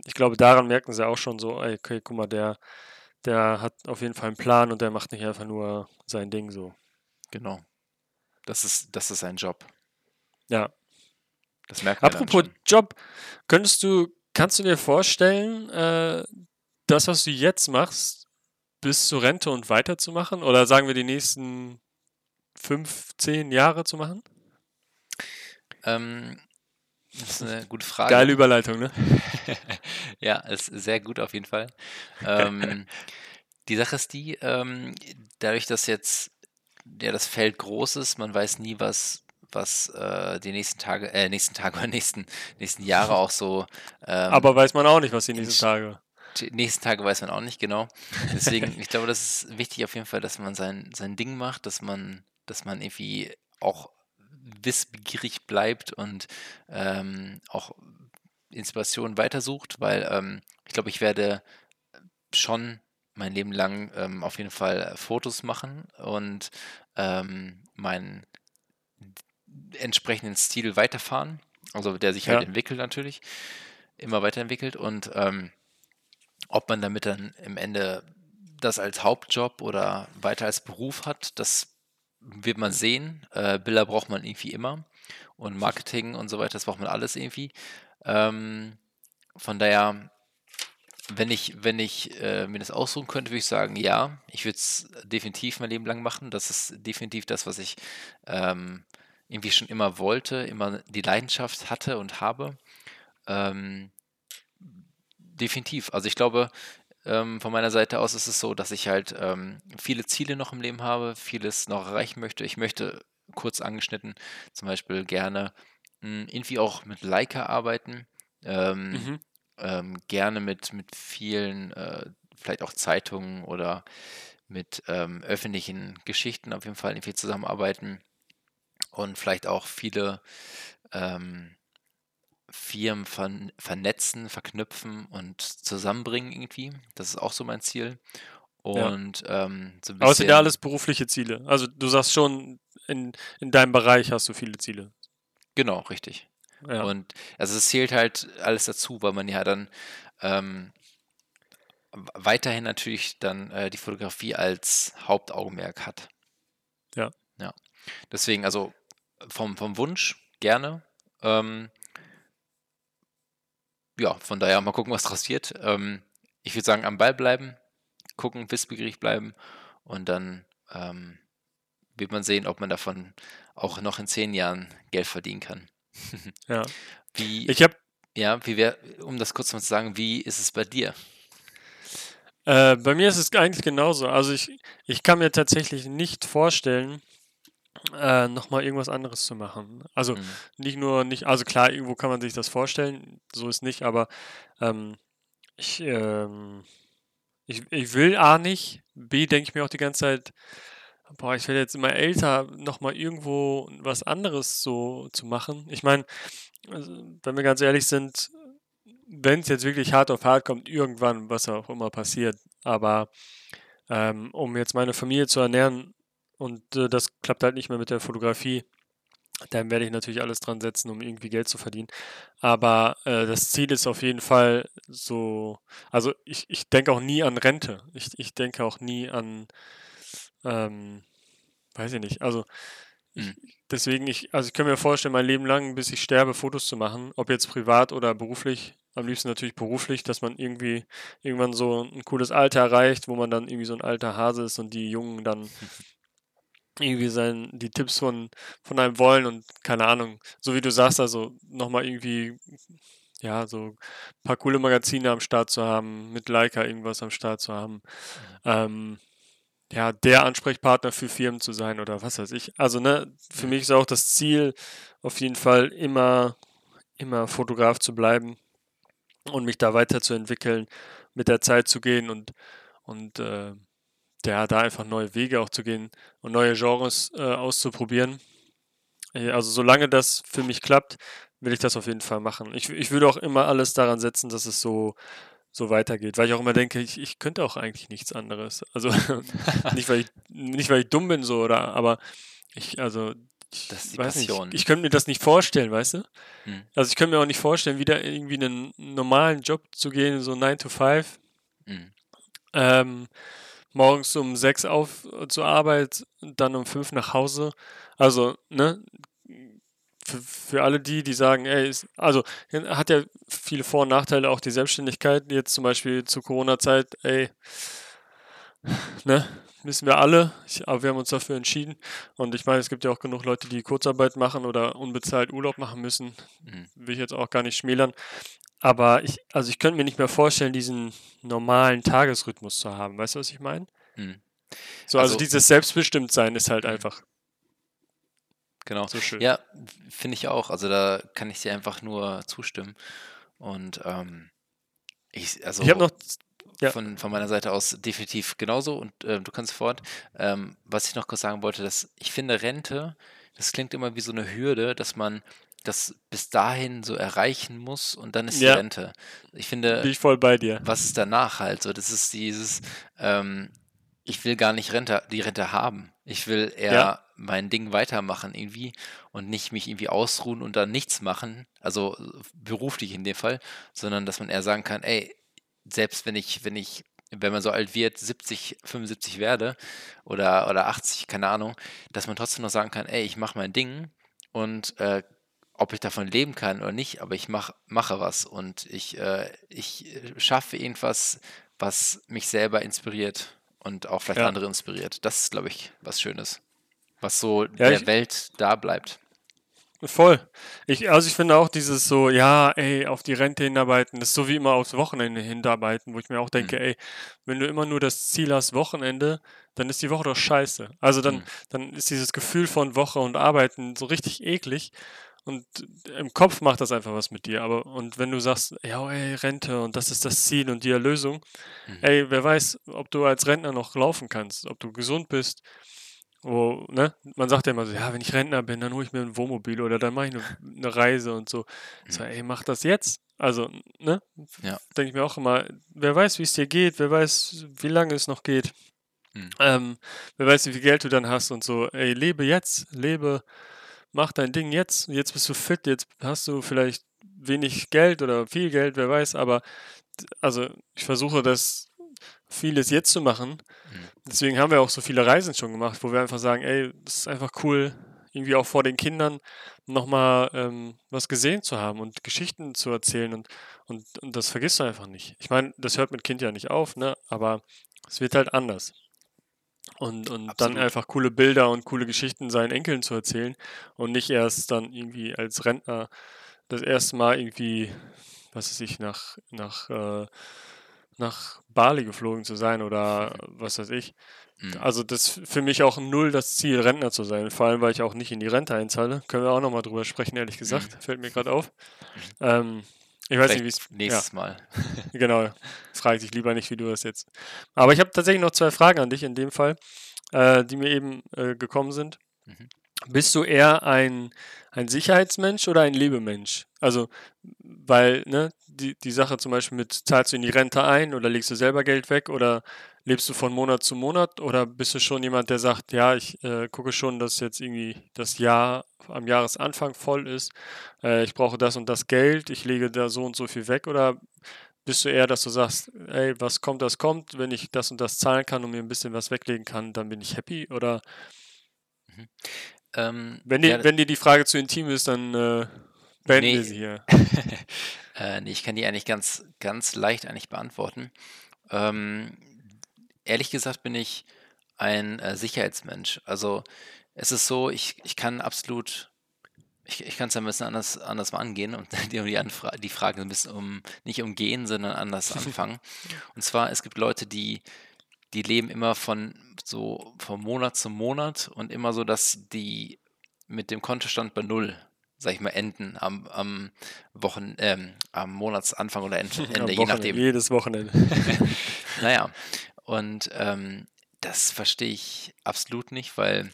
ich glaube, daran merken sie auch schon so, okay, guck mal, der, der hat auf jeden Fall einen Plan und der macht nicht einfach nur sein Ding so. Genau. Das ist, das ist sein Job. Ja. Das merkt man Apropos. Job, könntest du, kannst du dir vorstellen, äh, das, was du jetzt machst, bis zur Rente und weiterzumachen? Oder sagen wir die nächsten fünf, zehn Jahre zu machen? Ähm, das ist eine gute Frage. Geile Überleitung, ne? Ja, ist sehr gut auf jeden Fall. Ähm, die Sache ist die, ähm, dadurch, dass jetzt ja, das Feld groß ist, man weiß nie, was, was äh, die nächsten Tage, äh, nächsten Tage oder nächsten, nächsten Jahre auch so. Ähm, Aber weiß man auch nicht, was die nächsten Tage. die nächsten Tage weiß man auch nicht genau. Deswegen, ich glaube, das ist wichtig auf jeden Fall, dass man sein, sein Ding macht, dass man, dass man irgendwie auch wissbegierig bleibt und ähm, auch Inspiration weitersucht, weil ähm, ich glaube, ich werde schon mein Leben lang ähm, auf jeden Fall Fotos machen und ähm, meinen entsprechenden Stil weiterfahren. Also der sich halt Ja. entwickelt natürlich, immer weiterentwickelt und ähm, ob man damit dann im Ende das als Hauptjob oder weiter als Beruf hat, das wird man sehen. Äh, Bilder braucht man irgendwie immer und Marketing und so weiter, das braucht man alles irgendwie. Ähm, von daher, wenn ich, wenn ich äh, mir das aussuchen könnte, würde ich sagen, ja, ich würde es definitiv mein Leben lang machen. Das ist definitiv das, was ich ähm, irgendwie schon immer wollte, immer die Leidenschaft hatte und habe. Ähm, definitiv. Also ich glaube, ähm, von meiner Seite aus ist es so, dass ich halt ähm, viele Ziele noch im Leben habe, vieles noch erreichen möchte. Ich möchte kurz angeschnitten zum Beispiel gerne mh, irgendwie auch mit Leica arbeiten. Ähm, Mhm. Ähm, gerne mit, mit vielen, äh, vielleicht auch Zeitungen oder mit ähm, öffentlichen Geschichten auf jeden Fall irgendwie zusammenarbeiten und vielleicht auch viele ähm, Firmen vern vernetzen, verknüpfen und zusammenbringen irgendwie. Das ist auch so mein Ziel. Ja. Und ähm, so ein Aber es sind ja alles berufliche Ziele. Also du sagst schon, in, in deinem Bereich hast du viele Ziele. genau, richtig. Ja. Und also es zählt halt alles dazu, weil man ja dann ähm, weiterhin natürlich dann äh, die Fotografie als Hauptaugenmerk hat. Ja. Ja. Deswegen, also vom, vom Wunsch gerne. Ähm, ja, von daher mal gucken, was draus wird. Ähm, ich würde sagen, am Ball bleiben, gucken, wissbegierig bleiben und dann ähm, wird man sehen, ob man davon auch noch in zehn Jahren Geld verdienen kann. Ja. Wie, Ich habe ja, wie wär, um das kurz mal zu sagen, wie ist es bei dir? Äh, bei mir ist es eigentlich genauso. Also ich, ich kann mir tatsächlich nicht vorstellen, äh, nochmal irgendwas anderes zu machen. Also Mhm. nicht nur nicht, also klar, irgendwo kann man sich das vorstellen, so ist nicht, aber ähm, ich, ähm, ich, ich will A nicht, B denke ich mir auch die ganze Zeit, boah, ich werde jetzt immer älter, nochmal irgendwo was anderes so zu machen. Ich meine, also, wenn wir ganz ehrlich sind, wenn es jetzt wirklich hart auf hart kommt, irgendwann, was auch immer passiert, aber ähm, um jetzt meine Familie zu ernähren und äh, das klappt halt nicht mehr mit der Fotografie, dann werde ich natürlich alles dran setzen, um irgendwie Geld zu verdienen. Aber äh, das Ziel ist auf jeden Fall so, also ich, ich denke auch nie an Rente. Ich, ich denke auch nie an, ähm, weiß ich nicht, also ich, Mhm. deswegen, ich, also ich kann mir vorstellen, mein Leben lang, bis ich sterbe, Fotos zu machen, ob jetzt privat oder beruflich. Am liebsten natürlich beruflich, dass man irgendwie irgendwann so ein cooles Alter erreicht, wo man dann irgendwie so ein alter Hase ist und die Jungen dann irgendwie sein, die Tipps von, von einem wollen und keine Ahnung, so wie du sagst, also nochmal irgendwie, ja, so ein paar coole Magazine am Start zu haben, mit Leica irgendwas am Start zu haben, ähm, ja, der Ansprechpartner für Firmen zu sein oder was weiß ich. Also, ne, für mich ist auch das Ziel, auf jeden Fall immer, immer Fotograf zu bleiben und mich da weiterzuentwickeln, mit der Zeit zu gehen und, und äh, ja, da einfach neue Wege auch zu gehen und neue Genres äh, auszuprobieren. Äh, Also solange das für mich klappt, will ich das auf jeden Fall machen. Ich, ich würde auch immer alles daran setzen, dass es so, so weitergeht. Weil ich auch immer denke, ich, ich könnte auch eigentlich nichts anderes. Also nicht, weil ich, nicht, weil ich dumm bin so, oder aber ich, also ich Das ist die weiß nicht, Passion. ich könnte mir das nicht vorstellen, weißt du? Hm. Also ich könnte mir auch nicht vorstellen, wieder irgendwie einen normalen Job zu gehen, so 9 to 5, Hm. ähm, morgens um 6 auf äh, zur Arbeit, dann um 5 nach Hause. Also, ne? Für, für alle die, die sagen, ey, ist, also hat ja viele Vor- und Nachteile auch die Selbstständigkeit. Jetzt zum Beispiel zur Corona-Zeit, ey, ne? Wissen wir alle, ich, aber wir haben uns dafür entschieden. Und ich meine, es gibt ja auch genug Leute, die Kurzarbeit machen oder unbezahlt Urlaub machen müssen. Mhm. Will ich jetzt auch gar nicht schmälern. Aber ich, also ich könnte mir nicht mehr vorstellen, diesen normalen Tagesrhythmus zu haben. Weißt du, was ich meine? Hm. So, also, Also- dieses Selbstbestimmtsein ist halt einfach Genau. so schön. Ja, finde ich auch. Also da kann ich dir einfach nur zustimmen. Und ähm, ich, also Ich habe noch, ja. von, von meiner Seite aus definitiv genauso und ähm, du kannst fort. Ähm, was ich noch kurz sagen wollte, dass ich finde Rente, das klingt immer wie so eine Hürde, dass man das bis dahin so erreichen muss und dann ist Ja. die Rente. Ich finde, bin ich voll bei dir. was ist danach halt so? Das ist dieses, ähm, ich will gar nicht Rente, die Rente haben. Ich will eher Ja. mein Ding weitermachen irgendwie und nicht mich irgendwie ausruhen und dann nichts machen, also beruflich in dem Fall, sondern dass man eher sagen kann, ey, selbst wenn ich, wenn ich, wenn man so alt wird, 70, 75 werde oder, oder 80, keine Ahnung, dass man trotzdem noch sagen kann, ey, ich mache mein Ding und äh, ob ich davon leben kann oder nicht, aber ich mach, mache was und ich, äh, ich schaffe irgendwas, was mich selber inspiriert und auch vielleicht Ja. andere inspiriert. Das ist, glaube ich, was Schönes, was so Ja, der ich- Welt da bleibt. Voll. Ich, also ich finde auch dieses so, ja, ey, auf die Rente hinarbeiten, das ist so wie immer aufs Wochenende hinarbeiten, wo ich mir auch denke, ey, wenn du immer nur das Ziel hast, Wochenende, dann ist die Woche doch scheiße. Also dann, Mhm. dann ist dieses Gefühl von Woche und Arbeiten so richtig eklig und im Kopf macht das einfach was mit dir. Aber und wenn du sagst, ja, ey, Rente und das ist das Ziel und die Erlösung, Mhm. ey, wer weiß, ob du als Rentner noch laufen kannst, ob du gesund bist. Wo, ne? Man sagt ja immer so, ja, wenn ich Rentner bin, dann hole ich mir ein Wohnmobil oder dann mache ich eine, eine Reise und so. So, ey, mach das jetzt. Also, ne? Ja. Denke ich mir auch immer, wer weiß, wie es dir geht, wer weiß, wie lange es noch geht. Mhm. Ähm, wer weiß, wie viel Geld du dann hast und so. Ey, lebe jetzt, lebe, mach dein Ding jetzt. Jetzt bist du fit, jetzt hast du vielleicht wenig Geld oder viel Geld, wer weiß, aber also ich versuche das vieles jetzt zu machen. Mhm. Deswegen haben wir auch so viele Reisen schon gemacht, wo wir einfach sagen, ey, das ist einfach cool, irgendwie auch vor den Kindern nochmal ähm, was gesehen zu haben und Geschichten zu erzählen und, und, und das vergisst du einfach nicht. Ich meine, das hört mit Kind ja nicht auf, ne? Aber es wird halt anders. Und, und dann einfach coole Bilder und coole Geschichten seinen Enkeln zu erzählen und nicht erst dann irgendwie als Rentner das erste Mal irgendwie, was weiß ich, nach, nach, äh, nach Bali geflogen zu sein oder was weiß ich. Mhm. Also das ist für mich auch null das Ziel, Rentner zu sein. Vor allem, weil ich auch nicht in die Rente einzahle. Können wir auch nochmal drüber sprechen, ehrlich gesagt. Fällt mir gerade auf. Ähm, ich weiß nicht, wie es... Vielleicht nächstes Mal. Genau, frage dich lieber nicht, wie du das jetzt. Aber ich habe tatsächlich noch zwei Fragen an dich in dem Fall, äh, die mir eben äh, gekommen sind. Mhm. Bist du eher ein, ein Sicherheitsmensch oder ein Lebemensch? Also, weil, ne, die, die Sache zum Beispiel mit, zahlst du in die Rente ein oder legst du selber Geld weg oder lebst du von Monat zu Monat oder bist du schon jemand, der sagt, ja, ich äh, gucke schon, dass jetzt irgendwie das Jahr am Jahresanfang voll ist, äh, ich brauche das und das Geld, ich lege da so und so viel weg? Oder bist du eher, dass du sagst, ey, was kommt, das kommt, wenn ich das und das zahlen kann und mir ein bisschen was weglegen kann, dann bin ich happy? Oder Ähm, wenn, die, ja, wenn dir die Frage zu intim ist, dann äh, beenden Nee. wir sie hier. äh, nee, ich kann die eigentlich ganz, ganz leicht eigentlich beantworten. Ähm, ehrlich gesagt bin ich ein äh, Sicherheitsmensch. Also es ist so, ich, ich kann absolut, ich, ich kann es ein bisschen anders, anders mal angehen und die, die, Anfra die Frage ein bisschen um, nicht umgehen, sondern anders anfangen. Und zwar, es gibt Leute, die, die leben immer von so von Monat zu Monat und immer so, dass die mit dem Kontostand bei Null, sag ich mal, enden am, am Wochen, ähm, am Monatsanfang oder End, Am Ende, je nachdem. Jedes Wochenende. Naja, und ähm, das verstehe ich absolut nicht, weil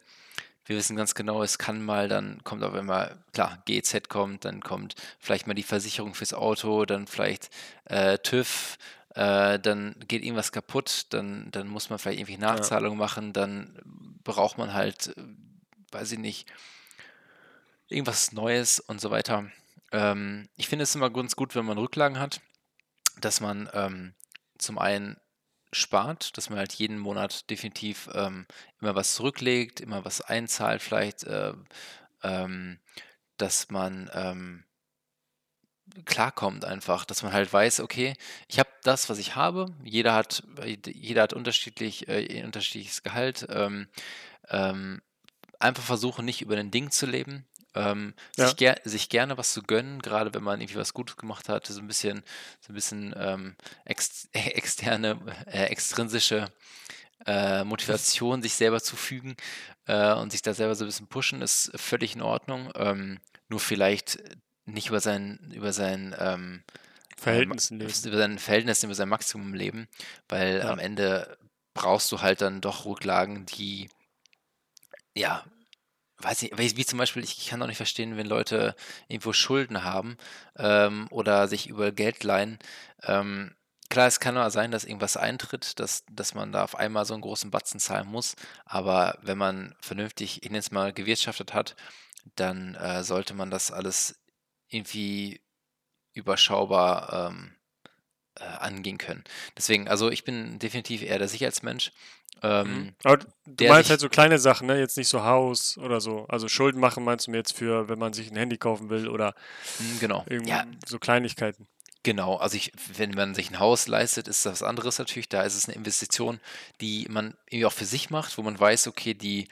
wir wissen ganz genau, es kann mal, dann kommt auf einmal, klar, GZ kommt, dann kommt vielleicht mal die Versicherung fürs Auto, dann vielleicht äh, TÜV, äh, dann geht irgendwas kaputt, dann, dann muss man vielleicht irgendwie Nachzahlungen ja. machen, dann braucht man halt, weiß ich nicht, irgendwas Neues und so weiter. Ähm, ich finde es immer ganz gut, wenn man Rücklagen hat, dass man ähm, zum einen spart, dass man halt jeden Monat definitiv ähm, immer was zurücklegt, immer was einzahlt, vielleicht, äh, ähm, dass man ähm, klarkommt einfach, dass man halt weiß, okay, ich habe das, was ich habe. Jeder hat, jeder hat unterschiedlich, äh, unterschiedliches Gehalt. Ähm, ähm, einfach versuchen, nicht über den Ding zu leben. Ähm, ja. sich, ger sich, gerne was zu gönnen, gerade wenn man irgendwie was Gutes gemacht hat, so ein bisschen, so ein bisschen ähm, ex externe, äh, extrinsische äh, Motivation, sich selber zu fügen äh, und sich da selber so ein bisschen pushen, ist völlig in Ordnung. Ähm, nur vielleicht nicht über sein, über sein ähm, Verhältnissen leben. Über sein Verhältnis, über sein Maximum leben, weil ja. am Ende brauchst du halt dann doch Rücklagen, die ja, weiß ich, wie, wie zum Beispiel, ich kann auch nicht verstehen, wenn Leute irgendwo Schulden haben ähm, oder sich über Geld leihen. Ähm, klar, es kann mal sein, dass irgendwas eintritt, dass, dass man da auf einmal so einen großen Batzen zahlen muss. Aber wenn man vernünftig, ich nenne es mal, gewirtschaftet hat, dann äh, sollte man das alles irgendwie überschaubar ähm, äh, angehen können. Deswegen, also ich bin definitiv eher der Sicherheitsmensch. Ähm, mhm. Aber du meinst halt so kleine Sachen, ne? Jetzt nicht so Haus oder so. Also Schulden machen meinst du mir jetzt für, wenn man sich ein Handy kaufen will oder mhm, genau. ja. so Kleinigkeiten. Genau, also ich, wenn man sich ein Haus leistet, ist das was anderes natürlich. Da ist es eine Investition, die man irgendwie auch für sich macht, wo man weiß, okay, die,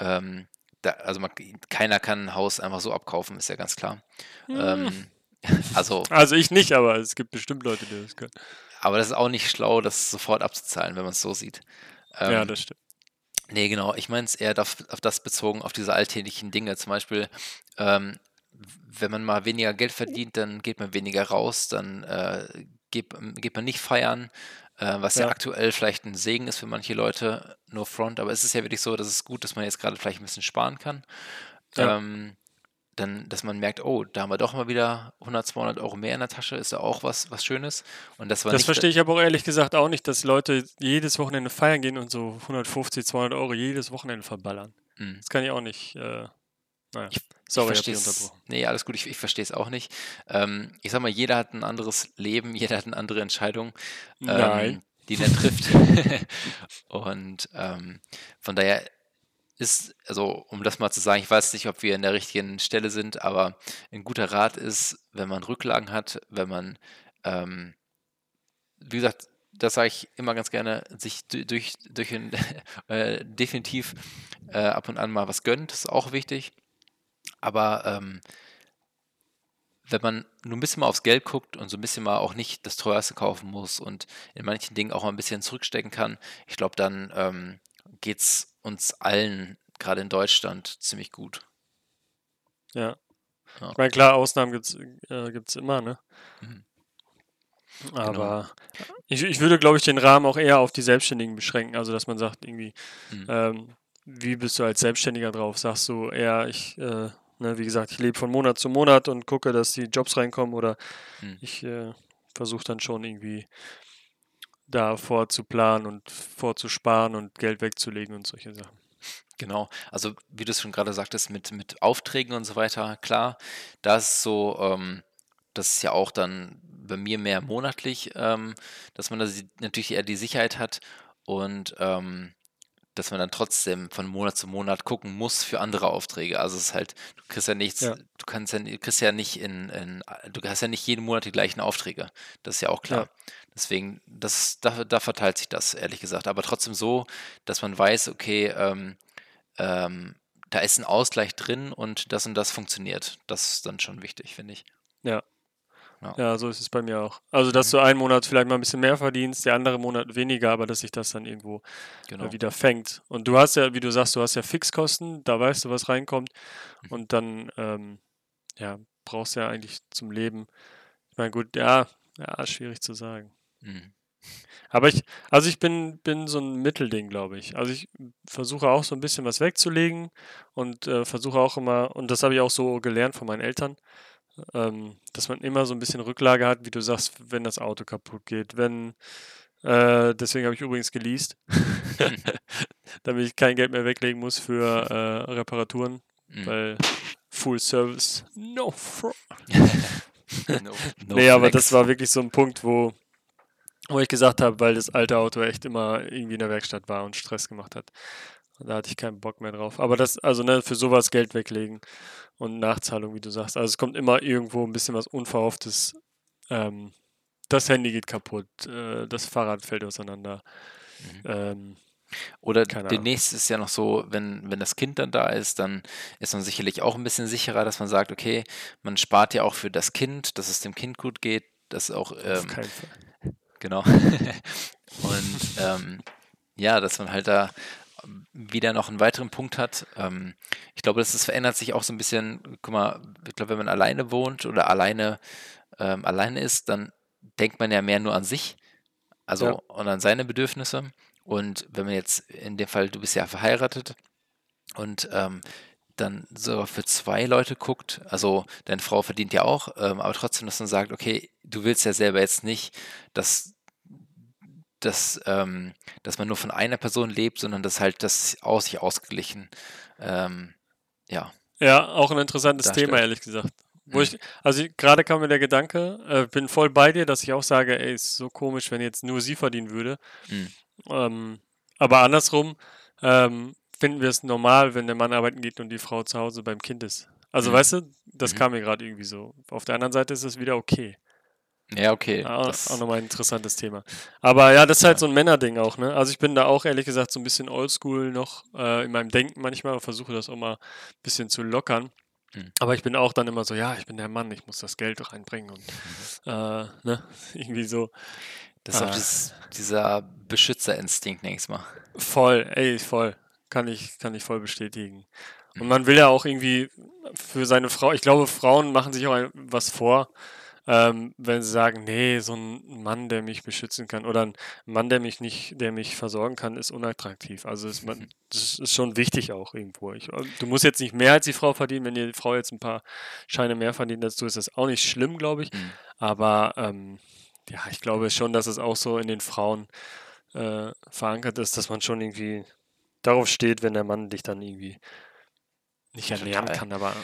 ähm, da, also man, keiner kann ein Haus einfach so abkaufen, ist ja ganz klar. Hm. Ähm, also, also ich nicht, aber es gibt bestimmt Leute, die das können. Aber das ist auch nicht schlau, das sofort abzuzahlen, wenn man es so sieht. Ähm, ja, das stimmt. Nee, genau. Ich meine es eher auf, auf, das bezogen, auf diese alltäglichen Dinge. Zum Beispiel, ähm, wenn man mal weniger Geld verdient, dann geht man weniger raus, dann äh, geht, geht, man nicht feiern, äh, was ja. ja. aktuell vielleicht ein Segen ist für manche Leute, nur Front, aber es ist ja wirklich so, dass es gut, dass man jetzt gerade vielleicht ein bisschen sparen kann. Ja. Ähm, dann, dass man merkt, oh, da haben wir doch mal wieder 100, 200 Euro mehr in der Tasche, ist ja auch was, was Schönes. Und das war das verstehe ich aber auch ehrlich gesagt auch nicht, dass Leute jedes Wochenende feiern gehen und so 150, 200 Euro jedes Wochenende verballern. Mhm. Das kann ich auch nicht. Äh, naja. Ich, Sorry, ich verstehe Nee, alles gut, ich, ich verstehe es auch nicht. Ähm, ich sag mal, jeder hat ein anderes Leben, jeder hat eine andere Entscheidung, ähm, die er trifft. und ähm, von daher ist, also um das mal zu sagen, ich weiß nicht, ob wir in der richtigen Stelle sind, aber ein guter Rat ist, wenn man Rücklagen hat, wenn man, ähm, wie gesagt, das sage ich immer ganz gerne, sich durch, durch ein, äh, definitiv äh, ab und an mal was gönnt, ist auch wichtig. Aber ähm, wenn man nur ein bisschen mal aufs Geld guckt und so ein bisschen mal auch nicht das teuerste kaufen muss und in manchen Dingen auch mal ein bisschen zurückstecken kann, ich glaube, dann ähm, geht es uns allen, gerade in Deutschland, ziemlich gut. Ja. ja. Ich meine, klar, Ausnahmen gibt es äh, immer, ne? Mhm. Aber genau. ich, ich würde, glaube ich, den Rahmen auch eher auf die Selbstständigen beschränken. Also, dass man sagt, irgendwie, mhm. ähm, wie bist du als Selbstständiger drauf? Sagst du eher, ich, äh, ne, wie gesagt, ich lebe von Monat zu Monat und gucke, dass die Jobs reinkommen oder mhm. ich äh, versuche dann schon irgendwie da vorzuplanen und vorzusparen und Geld wegzulegen und solche Sachen. Genau, also wie du es schon gerade sagtest, mit, mit Aufträgen und so weiter, klar, das ist so, ähm, das ist ja auch dann bei mir mehr monatlich, ähm, dass man da natürlich eher die Sicherheit hat und ähm, dass man dann trotzdem von Monat zu Monat gucken muss für andere Aufträge. Also es ist halt, du kriegst ja nichts, ja. du kannst ja, kriegst ja nicht in, in, du hast ja nicht jeden Monat die gleichen Aufträge. Das ist ja auch klar. Ja. Deswegen, das, da, da, verteilt sich das, ehrlich gesagt. Aber trotzdem so, dass man weiß, okay, ähm, ähm, da ist ein Ausgleich drin und das und das funktioniert. Das ist dann schon wichtig, finde ich. Ja, ja. ja, so ist es bei mir auch. Also, dass mhm. du einen Monat vielleicht mal ein bisschen mehr verdienst, der andere Monat weniger, aber dass sich das dann irgendwo äh, genau. wieder fängt. Und du hast ja, wie du sagst, du hast ja Fixkosten, da weißt du, was reinkommt. Mhm. Und dann, ähm, ja, brauchst du ja eigentlich zum Leben. Ich meine, gut, ja, ja, schwierig zu sagen. Mhm. Aber ich, also ich bin, bin so ein Mittelding, glaube ich. Also ich versuche auch so ein bisschen was wegzulegen und äh, versuche auch immer, und das habe ich auch so gelernt von meinen Eltern, ähm, dass man immer so ein bisschen Rücklage hat, wie du sagst, wenn das Auto kaputt geht, wenn äh, deswegen habe ich übrigens geleast, damit ich kein Geld mehr weglegen muss für äh, Reparaturen, Mhm. weil Full Service, no fraud. no, no nee, aber das war wirklich so ein Punkt, wo, wo ich gesagt habe, weil das alte Auto echt immer irgendwie in der Werkstatt war und Stress gemacht hat. Da hatte ich keinen Bock mehr drauf. Aber das, also ne, für sowas Geld weglegen und Nachzahlung, wie du sagst. Also es kommt immer irgendwo ein bisschen was Unverhofftes. Ähm, das Handy geht kaputt, äh, das Fahrrad fällt auseinander. Mhm. Ähm, Oder demnächst ist ja noch so, wenn, wenn das Kind dann da ist, dann ist man sicherlich auch ein bisschen sicherer, dass man sagt, okay, man spart ja auch für das Kind, dass es dem Kind gut geht, dass auch, auf ähm, keinen Fall. genau. Und ähm, ja, dass man halt da wieder noch einen weiteren Punkt hat. Ähm, ich glaube, das, das verändert sich auch so ein bisschen. Guck mal, ich glaube, wenn man alleine wohnt oder alleine, ähm, alleine ist, dann denkt man ja mehr nur an sich, also Ja. und an seine Bedürfnisse. Und wenn man jetzt in dem Fall, du bist ja verheiratet und ähm, dann so für zwei Leute guckt, also deine Frau verdient ja auch, ähm, aber trotzdem, dass man sagt, okay, du willst ja selber jetzt nicht, dass, dass, ähm, dass man nur von einer Person lebt, sondern dass halt das aus sich ausgeglichen, ähm, ja. Ja, auch ein interessantes darstellt. Thema, ehrlich gesagt. Wo Mhm. ich, also gerade kam mir der Gedanke, äh, bin voll bei dir, dass ich auch sage, ey, ist so komisch, wenn jetzt nur sie verdienen würde. Mhm. Ähm, aber andersrum ähm, finden wir es normal, wenn der Mann arbeiten geht und die Frau zu Hause beim Kind ist. Also Mhm. weißt du, das Mhm. kam mir gerade irgendwie so. Auf der anderen Seite ist es wieder okay. Ja, okay. Auch, Das, auch nochmal ein interessantes Thema. Aber ja, das ist halt Ja. so ein Männerding auch, ne? Also ich bin da auch ehrlich gesagt so ein bisschen oldschool noch äh, in meinem Denken manchmal und versuche das auch mal ein bisschen zu lockern. Mhm. Aber ich bin auch dann immer so, ja, ich bin der Mann, ich muss das Geld reinbringen und Mhm. äh, ne? Irgendwie so das ist auch Ah. dieses, dieser Beschützerinstinkt, nächstes Mal. voll, ey, voll. Kann ich, kann ich voll bestätigen. Und Mhm. man will ja auch irgendwie für seine Frau, ich glaube, Frauen machen sich auch was vor, ähm, wenn sie sagen, nee, so ein Mann, der mich beschützen kann oder ein Mann, der mich nicht, der mich versorgen kann, ist unattraktiv. Also ist man, das ist schon wichtig auch irgendwo. Ich, du musst jetzt nicht mehr als die Frau verdienen, wenn die Frau jetzt ein paar Scheine mehr verdient du, ist das auch nicht schlimm, glaube ich. Mhm. Aber ähm, ja, ich glaube schon, dass es auch so in den Frauen äh, verankert ist, dass man schon irgendwie darauf steht, wenn der Mann dich dann irgendwie nicht ernähren kann, aber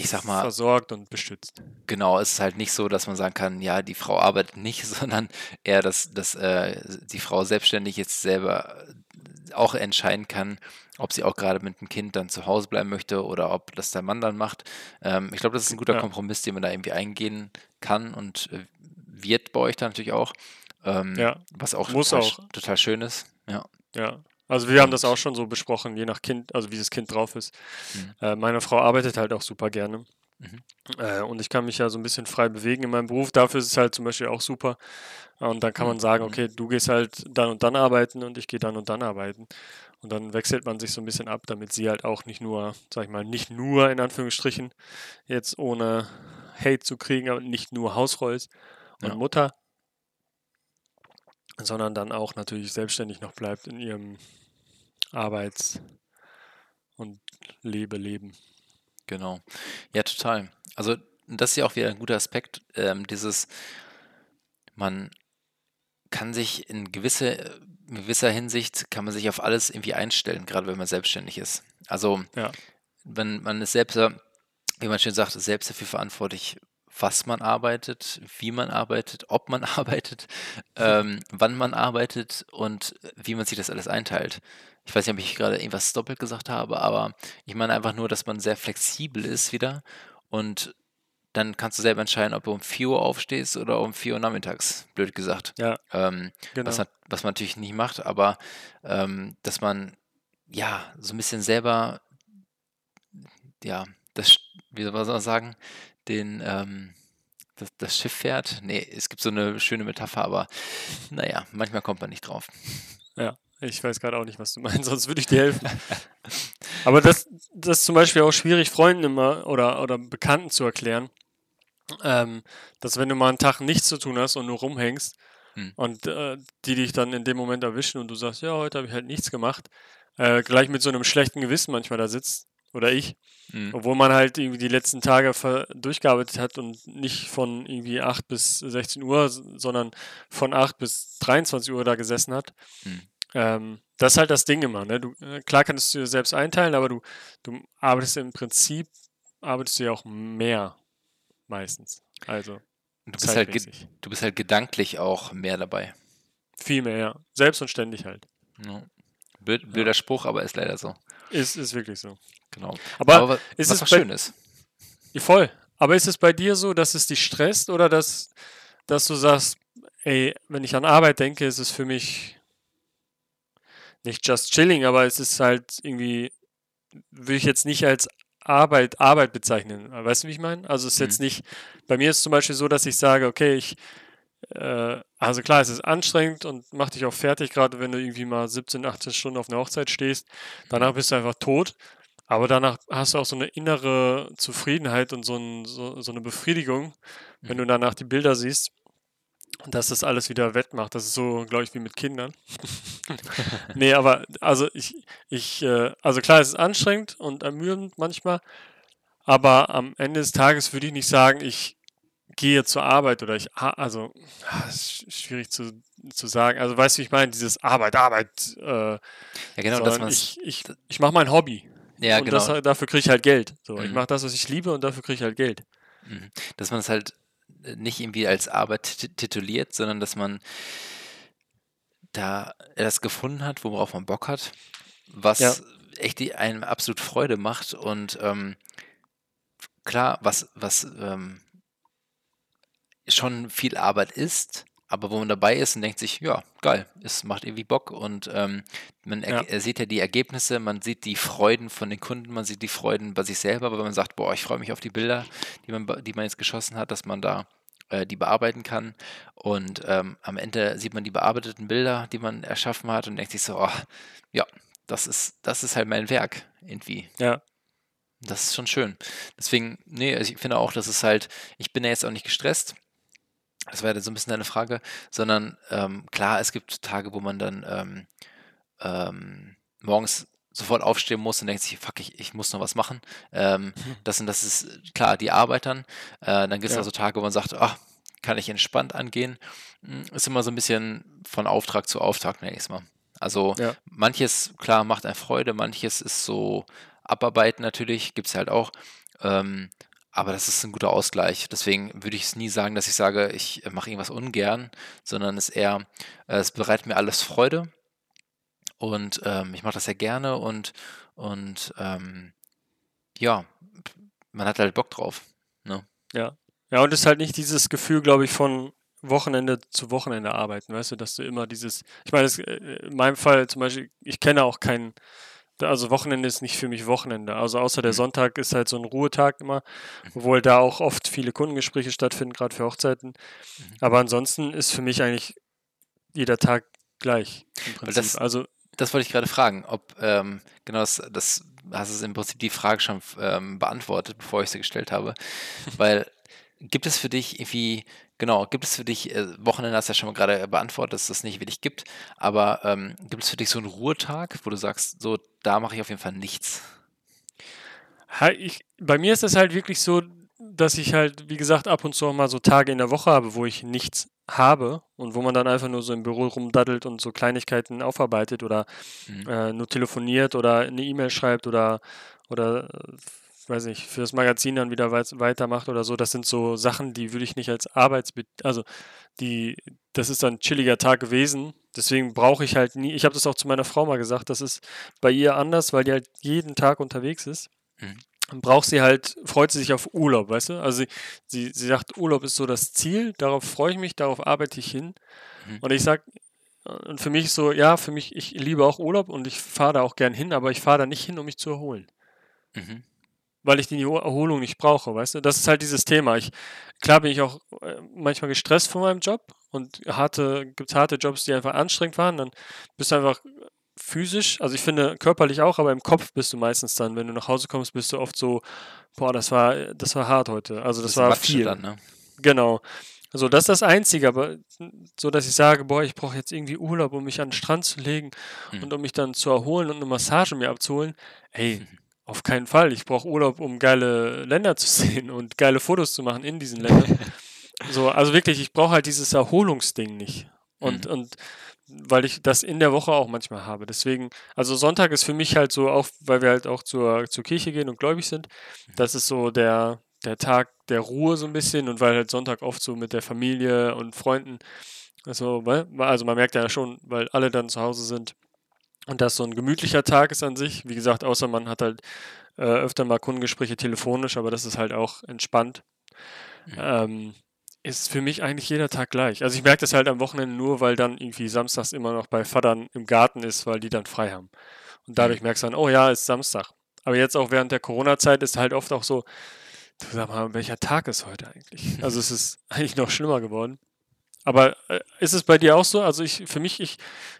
Ich sag mal, versorgt und beschützt. Genau, es ist halt nicht so, dass man sagen kann, ja, die Frau arbeitet nicht, sondern eher, dass, dass äh, die Frau selbstständig jetzt selber äh, auch entscheiden kann, ob sie auch gerade mit dem Kind dann zu Hause bleiben möchte oder ob das der Mann dann macht. Ähm, ich glaube, das ist ein guter Ja. Kompromiss, den man da irgendwie eingehen kann und äh, wird bei euch dann natürlich auch. Ähm, Ja, was auch total, auch. total schön ist. Ja. Ja. Also wir haben das auch schon so besprochen, je nach Kind, also wie das Kind drauf ist. Mhm. Äh, meine Frau arbeitet halt auch super gerne. Mhm. Äh, und ich kann mich ja so ein bisschen frei bewegen in meinem Beruf. Dafür ist es halt zum Beispiel auch super. Und dann kann man sagen, Mhm. okay, du gehst halt dann und dann arbeiten und ich gehe dann und dann arbeiten. Und dann wechselt man sich so ein bisschen ab, damit sie halt auch nicht nur, sag ich mal, nicht nur in Anführungsstrichen, jetzt ohne Hate zu kriegen, aber nicht nur Hausfrau ist und Ja. Mutter, sondern dann auch natürlich selbstständig noch bleibt in ihrem Arbeits- und Lebe-Leben. Genau. Ja, total. Also das ist ja auch wieder ein guter Aspekt, ähm, dieses, man kann sich in gewisse, in gewisser Hinsicht kann man sich auf alles irgendwie einstellen, gerade wenn man selbstständig ist. Also Ja. wenn man ist selbst, wie man schön sagt, selbst dafür verantwortlich, was man arbeitet, wie man arbeitet, ob man arbeitet, ähm, wann man arbeitet und wie man sich das alles einteilt. Ich weiß nicht, ob ich gerade irgendwas doppelt gesagt habe, aber ich meine einfach nur, dass man sehr flexibel ist wieder und dann kannst du selber entscheiden, ob du um 4 Uhr aufstehst oder um 4 Uhr nachmittags, blöd gesagt. Ja, Ähm, genau. was, nat- was man natürlich nicht macht, aber ähm, dass man ja so ein bisschen selber, ja, das, wie soll man sagen, den, ähm, das, das Schiff fährt. Nee, es gibt so eine schöne Metapher, aber naja, manchmal kommt man nicht drauf. Ja, ich weiß gerade auch nicht, was du meinst, sonst würde ich dir helfen. Aber das, das ist zum Beispiel auch schwierig, Freunden immer oder, oder Bekannten zu erklären, ähm, dass wenn du mal einen Tag nichts zu tun hast und nur rumhängst Hm. und äh, die dich dann in dem Moment erwischen und du sagst, ja, heute habe ich halt nichts gemacht, äh, gleich mit so einem schlechten Gewissen manchmal da sitzt oder ich. Mhm. Obwohl man halt irgendwie die letzten Tage durchgearbeitet hat und nicht von irgendwie 8 bis 16 Uhr, sondern von 8 bis 23 Uhr da gesessen hat. Mhm. Ähm, das ist halt das Ding immer. Ne? Du, äh, klar kannst du dir selbst einteilen, aber du, du arbeitest im Prinzip, arbeitest du ja auch mehr meistens. Also. Du bist, halt du bist halt gedanklich auch mehr dabei. Viel mehr, ja. Selbst und ständig halt. Ja. Blöder ja. Spruch, aber ist leider so. Ist, ist wirklich so. Genau. Aber, aber ist was es schön ist. Voll. Aber ist es bei dir so, dass es dich stresst oder dass, dass du sagst, ey, wenn ich an Arbeit denke, ist es für mich nicht just chilling, aber es ist halt irgendwie, würde ich jetzt nicht als Arbeit, Arbeit bezeichnen. Weißt du, wie ich meine? Also es ist mhm. jetzt nicht, bei mir ist es zum Beispiel so, dass ich sage, okay, ich, also klar, es ist anstrengend und macht dich auch fertig, gerade wenn du irgendwie mal 17, 18 Stunden auf einer Hochzeit stehst. Danach mhm. bist du einfach tot. Aber danach hast du auch so eine innere Zufriedenheit und so, ein, so, so eine Befriedigung, wenn du mhm. danach die Bilder siehst, dass das alles wieder wettmacht. Das ist so, glaube ich, wie mit Kindern. nee, aber also ich, ich, äh, also klar, es ist anstrengend und ermüdend manchmal, aber am Ende des Tages würde ich nicht sagen, ich gehe zur Arbeit oder ich, also, ist schwierig zu, zu sagen. Also, weißt du, wie ich meine, dieses Arbeit, Arbeit. Äh, ja, genau, dass man Ich, ich, ich mache mein Hobby. Ja, und genau. Das, dafür kriege ich halt Geld. So, mhm. Ich mache das, was ich liebe und dafür kriege ich halt Geld. Mhm. Dass man es halt äh, nicht irgendwie als Arbeit tituliert, sondern dass man da das gefunden hat, worauf man Bock hat, was ja. echt einem absolut Freude macht und ähm, klar, was, was ähm, schon viel Arbeit ist, aber wo man dabei ist und denkt sich, ja, geil, es macht irgendwie Bock und ähm, man ja. er, sieht ja die Ergebnisse, man sieht die Freuden von den Kunden, man sieht die Freuden bei sich selber, aber wenn man sagt, boah, ich freue mich auf die Bilder, die man, die man jetzt geschossen hat, dass man da äh, die bearbeiten kann und ähm, am Ende sieht man die bearbeiteten Bilder, die man erschaffen hat und denkt sich so, oh, ja, das ist, das ist halt mein Werk irgendwie. Ja. Das ist schon schön. Deswegen, nee, also ich finde auch, dass es halt, ich bin ja jetzt auch nicht gestresst, das ja so ein bisschen deine Frage, sondern ähm, klar, es gibt Tage, wo man dann ähm, ähm, morgens sofort aufstehen muss und denkt sich, fuck, ich, ich muss noch was machen. Ähm, mhm. das, und das ist klar, die Arbeitern. Äh, dann gibt es ja. also Tage, wo man sagt, ach, kann ich entspannt angehen. Hm, ist immer so ein bisschen von Auftrag zu Auftrag, nenne ich es mal. Also ja. manches, klar, macht eine Freude, manches ist so Abarbeiten natürlich, gibt es halt auch. Ähm, aber das ist ein guter Ausgleich. Deswegen würde ich es nie sagen, dass ich sage, ich äh, mache irgendwas ungern, sondern es eher, äh, es bereitet mir alles Freude. Und ähm, ich mache das sehr gerne und, und ähm, ja, man hat halt Bock drauf. Ne? Ja. Ja, und es ist halt nicht dieses Gefühl, glaube ich, von Wochenende zu Wochenende arbeiten, weißt du, dass du immer dieses, ich meine, äh, in meinem Fall zum Beispiel, ich kenne auch keinen also Wochenende ist nicht für mich Wochenende. Also außer der mhm. Sonntag ist halt so ein Ruhetag immer, mhm. obwohl da auch oft viele Kundengespräche stattfinden, gerade für Hochzeiten. Mhm. Aber ansonsten ist für mich eigentlich jeder Tag gleich. Das, also das wollte ich gerade fragen, ob ähm, genau das, das hast du im Prinzip die Frage schon ähm, beantwortet, bevor ich sie gestellt habe. Weil gibt es für dich irgendwie Genau, gibt es für dich, äh, Wochenende hast du ja schon mal gerade beantwortet, dass es das nicht wirklich gibt, aber ähm, gibt es für dich so einen Ruhetag, wo du sagst, so, da mache ich auf jeden Fall nichts? Ich, bei mir ist es halt wirklich so, dass ich halt, wie gesagt, ab und zu auch mal so Tage in der Woche habe, wo ich nichts habe und wo man dann einfach nur so im Büro rumdaddelt und so Kleinigkeiten aufarbeitet oder mhm. äh, nur telefoniert oder eine E-Mail schreibt oder, oder weiß nicht, für das Magazin dann wieder weit, weitermacht oder so, das sind so Sachen, die würde ich nicht als Arbeitsbe also die, das ist dann ein chilliger Tag gewesen. Deswegen brauche ich halt nie, ich habe das auch zu meiner Frau mal gesagt, das ist bei ihr anders, weil die halt jeden Tag unterwegs ist. Mhm. Dann braucht sie halt, freut sie sich auf Urlaub, weißt du? Also sie, sie, sie sagt, Urlaub ist so das Ziel, darauf freue ich mich, darauf arbeite ich hin. Mhm. Und ich sage, und für mich so, ja, für mich, ich liebe auch Urlaub und ich fahre da auch gern hin, aber ich fahre da nicht hin, um mich zu erholen. Mhm weil ich die Erholung nicht brauche, weißt du? Das ist halt dieses Thema. Ich, klar bin ich auch äh, manchmal gestresst von meinem Job und harte, gibt harte Jobs, die einfach anstrengend waren, dann bist du einfach physisch, also ich finde körperlich auch, aber im Kopf bist du meistens dann, wenn du nach Hause kommst, bist du oft so, boah, das war, das war hart heute. Also das, das war viel. Dann, ne? Genau. Also das ist das Einzige, aber so, dass ich sage, boah, ich brauche jetzt irgendwie Urlaub, um mich an den Strand zu legen hm. und um mich dann zu erholen und eine Massage mir abzuholen. Ey, auf keinen Fall. Ich brauche Urlaub, um geile Länder zu sehen und geile Fotos zu machen in diesen Ländern. so, also wirklich, ich brauche halt dieses Erholungsding nicht. Und, mhm. und weil ich das in der Woche auch manchmal habe. Deswegen, also Sonntag ist für mich halt so, auch weil wir halt auch zur, zur Kirche gehen und gläubig sind, mhm. das ist so der, der Tag der Ruhe so ein bisschen und weil halt Sonntag oft so mit der Familie und Freunden, also, also man merkt ja schon, weil alle dann zu Hause sind und das so ein gemütlicher Tag ist an sich. Wie gesagt, außer man hat halt äh, öfter mal Kundengespräche telefonisch, aber das ist halt auch entspannt. Mhm. Ähm, ist für mich eigentlich jeder Tag gleich. Also ich merke das halt am Wochenende nur, weil dann irgendwie samstags immer noch bei Vatern im Garten ist, weil die dann frei haben. Und dadurch mhm. merkst du dann, oh ja, ist Samstag. Aber jetzt auch während der Corona-Zeit ist halt oft auch so, du sag mal, welcher Tag ist heute eigentlich? Also es ist eigentlich noch schlimmer geworden. Aber äh, ist es bei dir auch so? Also ich, für mich, ich,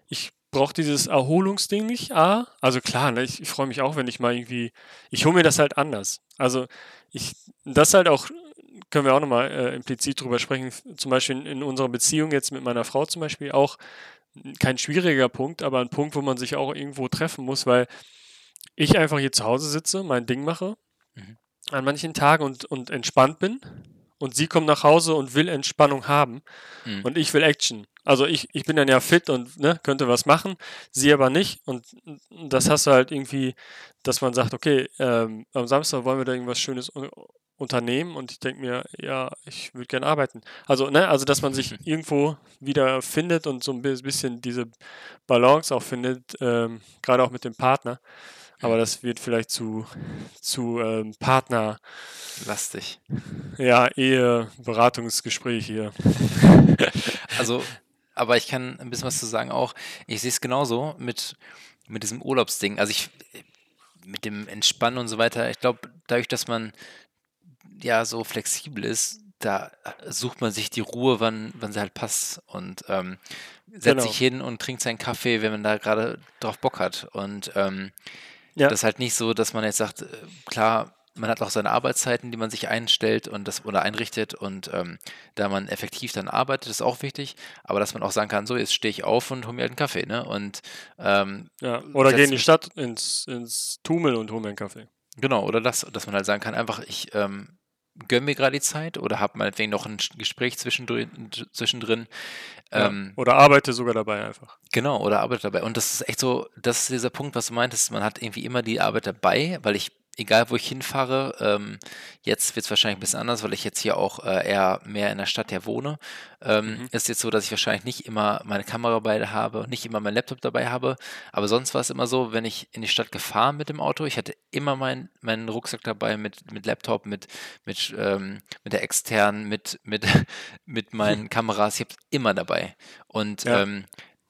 ich brauche dieses Erholungsding nicht, A. Also klar, ne, ich, ich freue mich auch, wenn ich mal irgendwie, ich hole mir das halt anders. Also ich, das halt auch können wir auch nochmal äh, implizit drüber sprechen. Zum Beispiel in, in, unserer Beziehung jetzt mit meiner Frau zum Beispiel auch kein schwieriger Punkt, aber ein Punkt, wo man sich auch irgendwo treffen muss, weil ich einfach hier zu Hause sitze, mein Ding mache mhm. an manchen Tagen und, und entspannt bin und sie kommt nach Hause und will Entspannung haben mhm. und ich will Action. Also ich, ich bin dann ja fit und ne, könnte was machen, sie aber nicht. Und das hast du halt irgendwie, dass man sagt, okay, ähm, am Samstag wollen wir da irgendwas Schönes Unternehmen und ich denke mir, ja, ich würde gerne arbeiten. Also, ne, also dass man sich irgendwo wieder findet und so ein bisschen diese Balance auch findet, ähm, gerade auch mit dem Partner. Aber das wird vielleicht zu, zu ähm, Partner lastig. Ja, Ehe, Beratungsgespräch hier. also, aber ich kann ein bisschen was zu sagen auch. Ich sehe es genauso mit, mit diesem Urlaubsding. Also ich mit dem Entspannen und so weiter. Ich glaube, dadurch, dass man ja so flexibel ist, da sucht man sich die Ruhe, wann, wann sie halt passt und ähm, setzt genau. sich hin und trinkt seinen Kaffee, wenn man da gerade drauf Bock hat. Und ähm, ja. das ist halt nicht so, dass man jetzt sagt, äh, klar, man hat auch seine Arbeitszeiten, die man sich einstellt und das oder einrichtet und ähm, da man effektiv dann arbeitet, ist auch wichtig, aber dass man auch sagen kann, so jetzt stehe ich auf und hole mir halt einen Kaffee, ne? Und ähm, ja, oder gehe in die Stadt ins, ins Tumel und hole mir einen Kaffee. Genau, oder das, dass man halt sagen kann, einfach, ich ähm, gönne mir gerade die Zeit oder habe meinetwegen noch ein Gespräch zwischendrin. zwischendrin ja, ähm, oder arbeite sogar dabei einfach. Genau, oder arbeite dabei. Und das ist echt so, das ist dieser Punkt, was du meintest, man hat irgendwie immer die Arbeit dabei, weil ich egal wo ich hinfahre, ähm, jetzt wird es wahrscheinlich ein bisschen anders, weil ich jetzt hier auch äh, eher mehr in der Stadt ja wohne. Ähm, mhm. Ist jetzt so, dass ich wahrscheinlich nicht immer meine Kamera dabei habe, nicht immer meinen Laptop dabei habe. Aber sonst war es immer so, wenn ich in die Stadt gefahren mit dem Auto, ich hatte immer mein, meinen Rucksack dabei mit, mit Laptop, mit, mit, ähm, mit der externen, mit, mit, mit meinen Kameras. Ich habe es immer dabei. Und ja. ähm,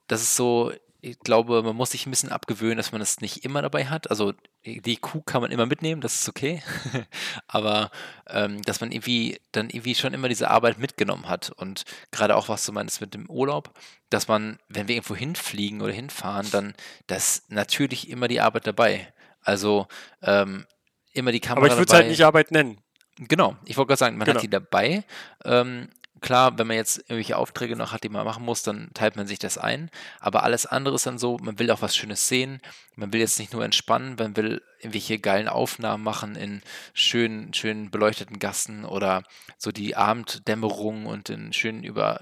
das ist so, ich glaube, man muss sich ein bisschen abgewöhnen, dass man es nicht immer dabei hat. Also die Kuh kann man immer mitnehmen, das ist okay. Aber ähm, dass man irgendwie dann irgendwie schon immer diese Arbeit mitgenommen hat. Und gerade auch, was du meinst mit dem Urlaub, dass man, wenn wir irgendwo hinfliegen oder hinfahren, dann das natürlich immer die Arbeit dabei. Also ähm, immer die Kamera. Aber ich würde es halt nicht Arbeit nennen. Genau, ich wollte gerade sagen, man genau. hat die dabei. Ähm, Klar, wenn man jetzt irgendwelche Aufträge noch hat, die man machen muss, dann teilt man sich das ein. Aber alles andere ist dann so, man will auch was Schönes sehen. Man will jetzt nicht nur entspannen, man will irgendwelche geilen Aufnahmen machen in schönen, schönen beleuchteten Gassen oder so die Abenddämmerung und den schönen über,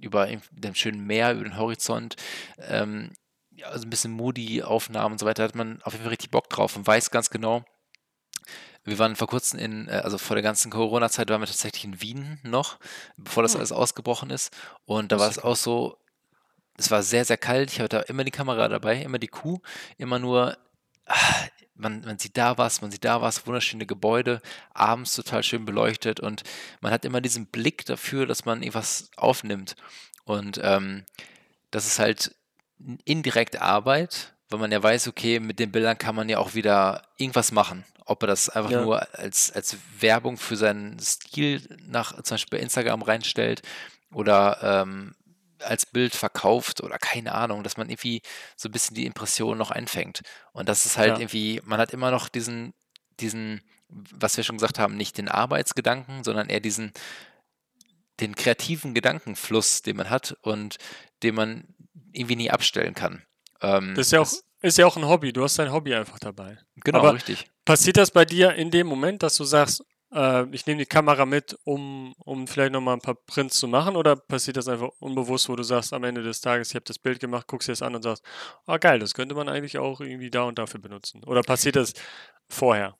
über dem schönen Meer, über den Horizont. Ähm, also ein bisschen moody Aufnahmen und so weiter, da hat man auf jeden Fall richtig Bock drauf und weiß ganz genau, wir waren vor kurzem in, äh, also vor der ganzen Corona-Zeit waren wir tatsächlich in Wien noch, bevor das hm. alles ausgebrochen ist. Und da war es auch so, es war sehr, sehr kalt. Ich hatte da immer die Kamera dabei, immer die Kuh, immer nur, ach, man, man sieht da was, man sieht da was, wunderschöne Gebäude, abends total schön beleuchtet und man hat immer diesen Blick dafür, dass man irgendwas aufnimmt. Und ähm, das ist halt indirekte Arbeit, weil man ja weiß, okay, mit den Bildern kann man ja auch wieder irgendwas machen. Ob er das einfach ja. nur als, als Werbung für seinen Stil nach zum Beispiel bei Instagram reinstellt oder ähm, als Bild verkauft oder keine Ahnung, dass man irgendwie so ein bisschen die Impression noch einfängt. Und das ist halt ja. irgendwie, man hat immer noch diesen, diesen, was wir schon gesagt haben, nicht den Arbeitsgedanken, sondern eher diesen, den kreativen Gedankenfluss, den man hat und den man irgendwie nie abstellen kann. Ähm, das ist ja auch ist ja auch ein Hobby. Du hast dein Hobby einfach dabei. Genau, Aber richtig. passiert das bei dir in dem Moment, dass du sagst, äh, ich nehme die Kamera mit, um, um vielleicht nochmal ein paar Prints zu machen? Oder passiert das einfach unbewusst, wo du sagst, am Ende des Tages, ich habe das Bild gemacht, guckst dir das an und sagst, ah geil, das könnte man eigentlich auch irgendwie da und dafür benutzen? Oder passiert das vorher?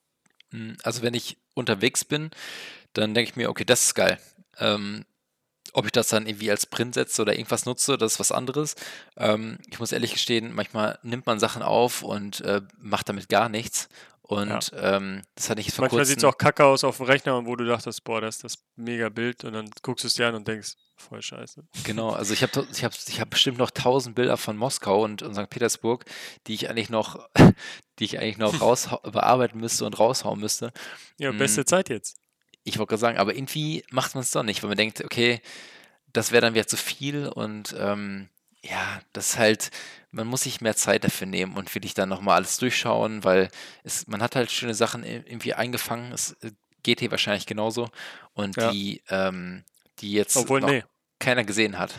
Hm, Also wenn ich unterwegs bin, dann denke ich mir, okay, das ist geil. Ähm, ob ich das dann irgendwie als Print setze oder irgendwas nutze, das ist was anderes. Ähm, ich muss ehrlich gestehen, manchmal nimmt man Sachen auf und äh, macht damit gar nichts. Und ähm, das hatte ich jetzt vor Manchmal sieht es auch kacke aus auf dem Rechner, und wo du dachtest, boah, das ist das mega Bild und dann guckst du es dir an und denkst, voll scheiße. Genau, also ich habe ich hab, ich hab bestimmt noch tausend Bilder von Moskau und, und St. Petersburg, die ich eigentlich noch, die ich eigentlich noch raus bearbeiten müsste und raushauen müsste. Ja, Mm, beste Zeit jetzt. Ich wollte gerade sagen, aber irgendwie macht man es doch nicht, weil man denkt, okay, das wäre dann wieder zu viel und ähm, ja, das ist halt, man muss sich mehr Zeit dafür nehmen und will ich dann nochmal alles durchschauen, weil es, man hat halt schöne Sachen irgendwie eingefangen. Es äh, geht hier wahrscheinlich genauso und Ja. die, ähm, die jetzt Obwohl, nee, keiner gesehen hat.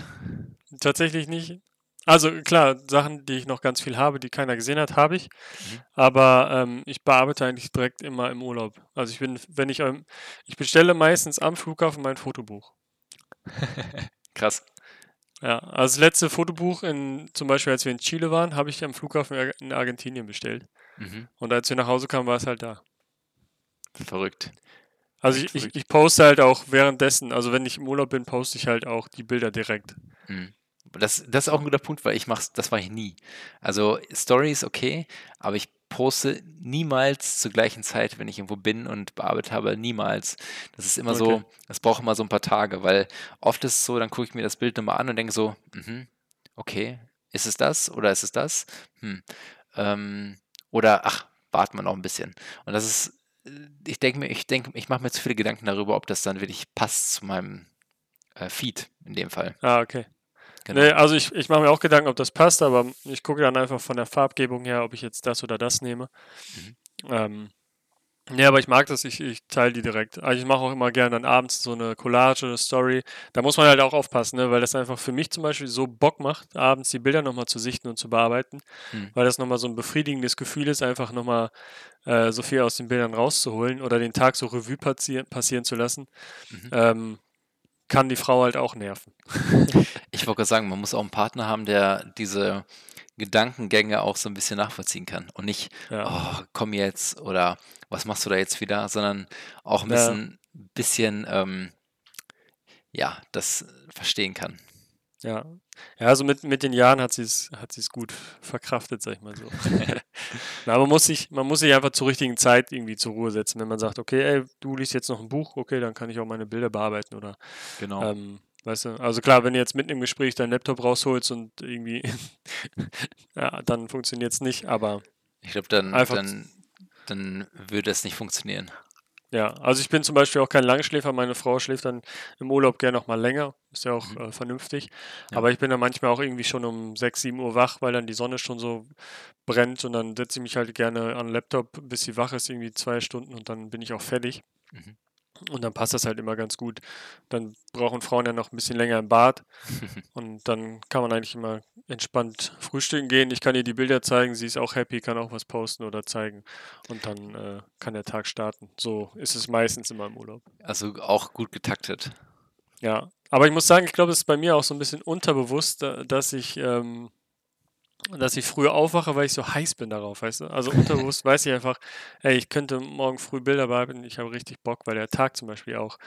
tatsächlich nicht. Also klar, Sachen, die ich noch ganz viel habe, die keiner gesehen hat, habe ich. Mhm. Aber ähm, ich bearbeite eigentlich direkt immer im Urlaub. Also ich bin, wenn ich, ähm, ich bestelle meistens am Flughafen mein Fotobuch. Krass. Ja, also das letzte Fotobuch, in, zum Beispiel als wir in Chile waren, habe ich am Flughafen in Ar- in Argentinien bestellt. Mhm. Und als wir nach Hause kamen, war es halt da. Verrückt. Also ich, ich, verrückt. ich poste halt auch währenddessen, also wenn ich im Urlaub bin, poste ich halt auch die Bilder direkt. Mhm. Das, das ist auch ein guter Punkt, weil ich mach's, das mache ich nie. Also Story ist okay, aber ich poste niemals zur gleichen Zeit, wenn ich irgendwo bin und bearbeitet habe, niemals. Das ist immer so, Okay. das braucht immer so ein paar Tage, weil oft ist es so, dann gucke ich mir das Bild nochmal an und denke so, mhm, okay, ist es das oder ist es das? Hm. Ähm, oder ach, warten wir noch ein bisschen. Und das ist, ich denke mir, ich denke, ich mache mir zu viele Gedanken darüber, ob das dann wirklich passt zu meinem äh, Feed in dem Fall. Ah, okay. Genau. Nee, also ich, ich mache mir auch Gedanken, ob das passt, aber ich gucke dann einfach von der Farbgebung her, ob ich jetzt das oder das nehme. Mhm. Ähm, nee, aber ich mag das, ich, ich teile die direkt. Also ich mache auch immer gerne dann abends so eine Collage, eine Story. Da muss man halt auch aufpassen, ne? weil das einfach für mich zum Beispiel so Bock macht, abends die Bilder nochmal zu sichten und zu bearbeiten, Hm. weil das nochmal so ein befriedigendes Gefühl ist, einfach nochmal äh, so viel aus den Bildern rauszuholen oder den Tag so Revue passieren, passieren zu lassen. Mhm. Ähm, kann die Frau halt auch nerven. Ich wollte sagen, man muss auch einen Partner haben, der diese Gedankengänge auch so ein bisschen nachvollziehen kann und nicht, Ja. oh, komm jetzt oder was machst du da jetzt wieder, sondern auch ein Ja. bisschen, bisschen ähm, ja, das verstehen kann. Ja. Ja, also mit, mit den Jahren hat sie es hat sie's gut verkraftet, sag ich mal so. Na, man muss sich, man muss sich einfach zur richtigen Zeit irgendwie zur Ruhe setzen. Wenn man sagt, okay, ey, du liest jetzt noch ein Buch, okay, dann kann ich auch meine Bilder bearbeiten oder Genau. ähm, weißt du, also klar, wenn du jetzt mitten im Gespräch deinen Laptop rausholst und irgendwie ja, dann funktioniert es nicht, aber Ich glaube, dann, einfach dann, dann würde es nicht funktionieren. Ja, also ich bin zum Beispiel auch kein Langschläfer. Meine Frau schläft dann im Urlaub gerne noch mal länger. Ist ja auch Mhm. äh, vernünftig. Ja. Aber ich bin dann manchmal auch irgendwie schon um 6, 7 Uhr wach, weil dann die Sonne schon so brennt und dann setze ich mich halt gerne an den Laptop, bis sie wach ist, irgendwie zwei Stunden und dann bin ich auch fertig. Mhm. Und dann passt das halt immer ganz gut. Dann brauchen Frauen ja noch ein bisschen länger im Bad und dann kann man eigentlich immer entspannt frühstücken gehen. Ich kann ihr die Bilder zeigen, sie ist auch happy, kann auch was posten oder zeigen und dann äh, kann der Tag starten. So ist es meistens immer im Urlaub. Also auch gut getaktet. Ja, aber ich muss sagen, ich glaube, es ist bei mir auch so ein bisschen unterbewusst, da- dass ich, ähm, dass ich früher aufwache, weil ich so heiß bin darauf, weißt du? Also unterbewusst weiß ich einfach, ey, ich könnte morgen früh Bilder bearbeiten, ich habe richtig Bock, weil der Tag zum Beispiel auch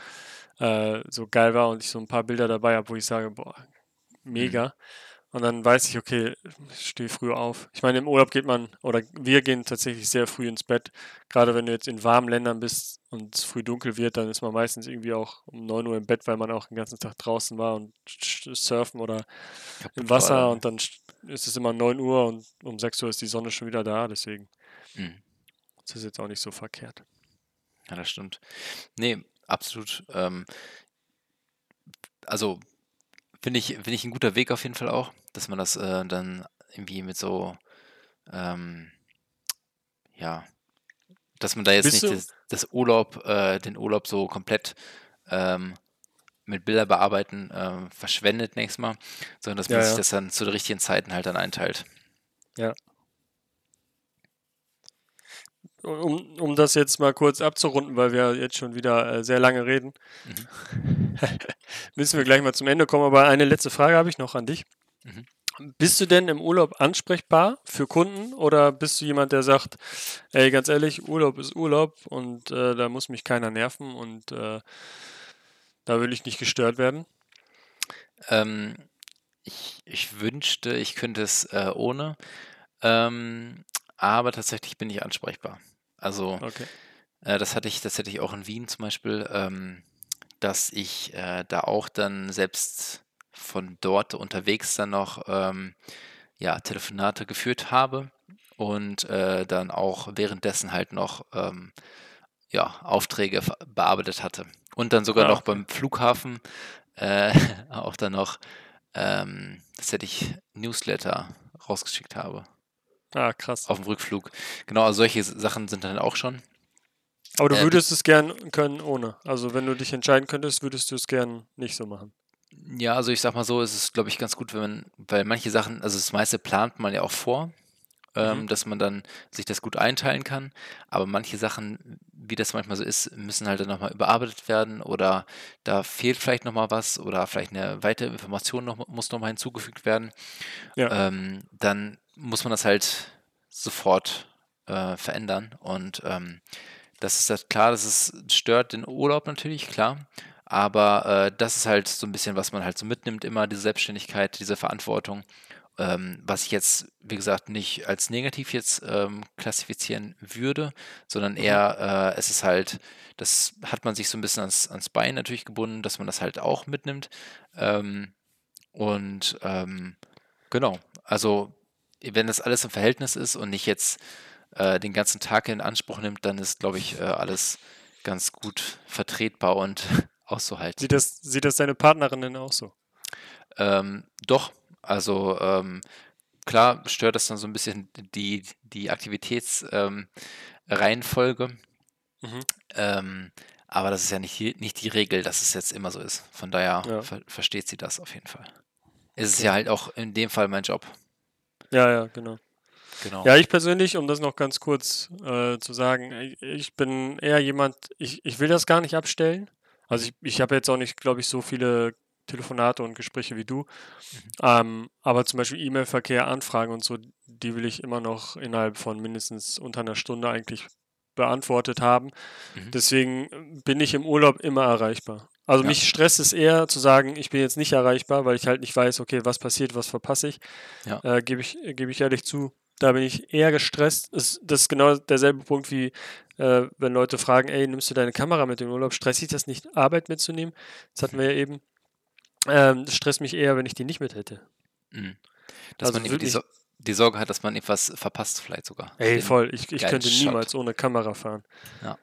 äh, so geil war und ich so ein paar Bilder dabei habe, wo ich sage, boah, Mhm. mega. Und dann weiß ich, okay, ich stehe früh auf. Ich meine, im Urlaub geht man, oder wir gehen tatsächlich sehr früh ins Bett. Gerade wenn du jetzt in warmen Ländern bist und es früh dunkel wird, dann ist man meistens irgendwie auch um 9 Uhr im Bett, weil man auch den ganzen Tag draußen war und surfen oder Kaputt im war Wasser dann. und dann ist es immer 9 Uhr und um 6 Uhr ist die Sonne schon wieder da. Deswegen Mhm. ist das jetzt auch nicht so verkehrt. Ja, das stimmt. Nee, absolut. Ähm, also finde ich, finde ich ein guter Weg auf jeden Fall auch, dass man das äh, dann irgendwie mit so, ähm, ja, dass man da jetzt Bist nicht das Urlaub, äh, den Urlaub so komplett ähm, mit Bilder bearbeiten äh, verschwendet nächstes Mal, sondern dass man ja, sich ja. das dann zu den richtigen Zeiten halt dann einteilt. Ja. Um, um das jetzt mal kurz abzurunden, weil wir jetzt schon wieder äh, sehr lange reden, mhm. müssen wir gleich mal zum Ende kommen. Aber eine letzte Frage habe ich noch an dich. Mhm. Bist du denn im Urlaub ansprechbar für Kunden oder bist du jemand, der sagt, ey, ganz ehrlich, Urlaub ist Urlaub und äh, da muss mich keiner nerven und äh, da will ich nicht gestört werden? Ähm, ich, ich wünschte, ich könnte es äh, ohne, ähm, aber tatsächlich bin ich ansprechbar. Also okay. äh, das hatte ich, das hatte ich auch in Wien zum Beispiel, ähm, dass ich äh, da auch dann selbst von dort unterwegs dann noch ähm, ja, Telefonate geführt habe und äh, dann auch währenddessen halt noch ähm, ja, Aufträge bearbeitet hatte. Und dann sogar ah, noch beim Flughafen äh, auch dann noch, ähm, das hätte ich Newsletter rausgeschickt habe. Ah, krass. Auf dem Rückflug. Genau, also solche Sachen sind dann auch schon. Aber du äh, würdest es gern können ohne. Also wenn du dich entscheiden könntest, würdest du es gern nicht so machen. Ja, also ich sag mal so, es ist, glaube ich, ganz gut, wenn man, weil manche Sachen, also das meiste plant man ja auch vor, ähm, mhm. dass man dann sich das gut einteilen kann. Aber manche Sachen, wie das manchmal so ist, müssen halt dann nochmal überarbeitet werden oder da fehlt vielleicht nochmal was oder vielleicht eine weitere Information noch, muss nochmal hinzugefügt werden. Ja. Ähm, dann muss man das halt sofort äh, verändern und ähm, das ist halt klar, dass es stört den Urlaub natürlich, klar. Aber äh, das ist halt so ein bisschen, was man halt so mitnimmt, immer diese Selbstständigkeit, diese Verantwortung. Ähm, was ich jetzt, wie gesagt, nicht als negativ jetzt ähm, klassifizieren würde, sondern mhm. eher, äh, es ist halt, das hat man sich so ein bisschen ans, ans Bein natürlich gebunden, dass man das halt auch mitnimmt. Ähm, und ähm, genau, also wenn das alles im Verhältnis ist und nicht jetzt äh, den ganzen Tag in Anspruch nimmt, dann ist, glaube ich, äh, alles ganz gut vertretbar und auszuhalten. Sieht das, sieht das deine Partnerin denn auch so? Ähm, doch, also ähm, klar stört das dann so ein bisschen die, die Aktivitätsreihenfolge. Ähm, mhm. Ähm, aber das ist ja nicht, nicht die Regel, dass es jetzt immer so ist. Von daher ja. ver versteht sie das auf jeden Fall. Es ist ja. ja halt auch in dem Fall mein Job. Ja, ja, genau. Genau. Ja, ich persönlich, um das noch ganz kurz äh, zu sagen, ich, ich, bin eher jemand, ich, ich will das gar nicht abstellen. Also ich, ich habe jetzt auch nicht, glaube ich, so viele Telefonate und Gespräche wie du. Mhm. Ähm, aber zum Beispiel E-Mail-Verkehr, Anfragen und so, die will ich immer noch innerhalb von mindestens unter einer Stunde eigentlich beantwortet haben. Mhm. Deswegen bin ich im Urlaub immer erreichbar. Also ja. mich stresst es eher zu sagen, ich bin jetzt nicht erreichbar, weil ich halt nicht weiß, okay, was passiert, was verpasse ich. Ja. Äh, Gebe ich, geb ich ehrlich zu. Da bin ich eher gestresst. Das, das ist genau derselbe Punkt wie äh, wenn Leute fragen, ey, nimmst du deine Kamera mit im Urlaub? Stresst sich das nicht, Arbeit mitzunehmen? Das hatten wir ja eben. Ähm, das stresst mich eher, wenn ich die nicht mit hätte. Mhm. Dass also man die, so die, Sorge hat, dass man etwas verpasst, vielleicht sogar. Ey, voll. Ich, ich könnte Shot. niemals ohne Kamera fahren. Ja.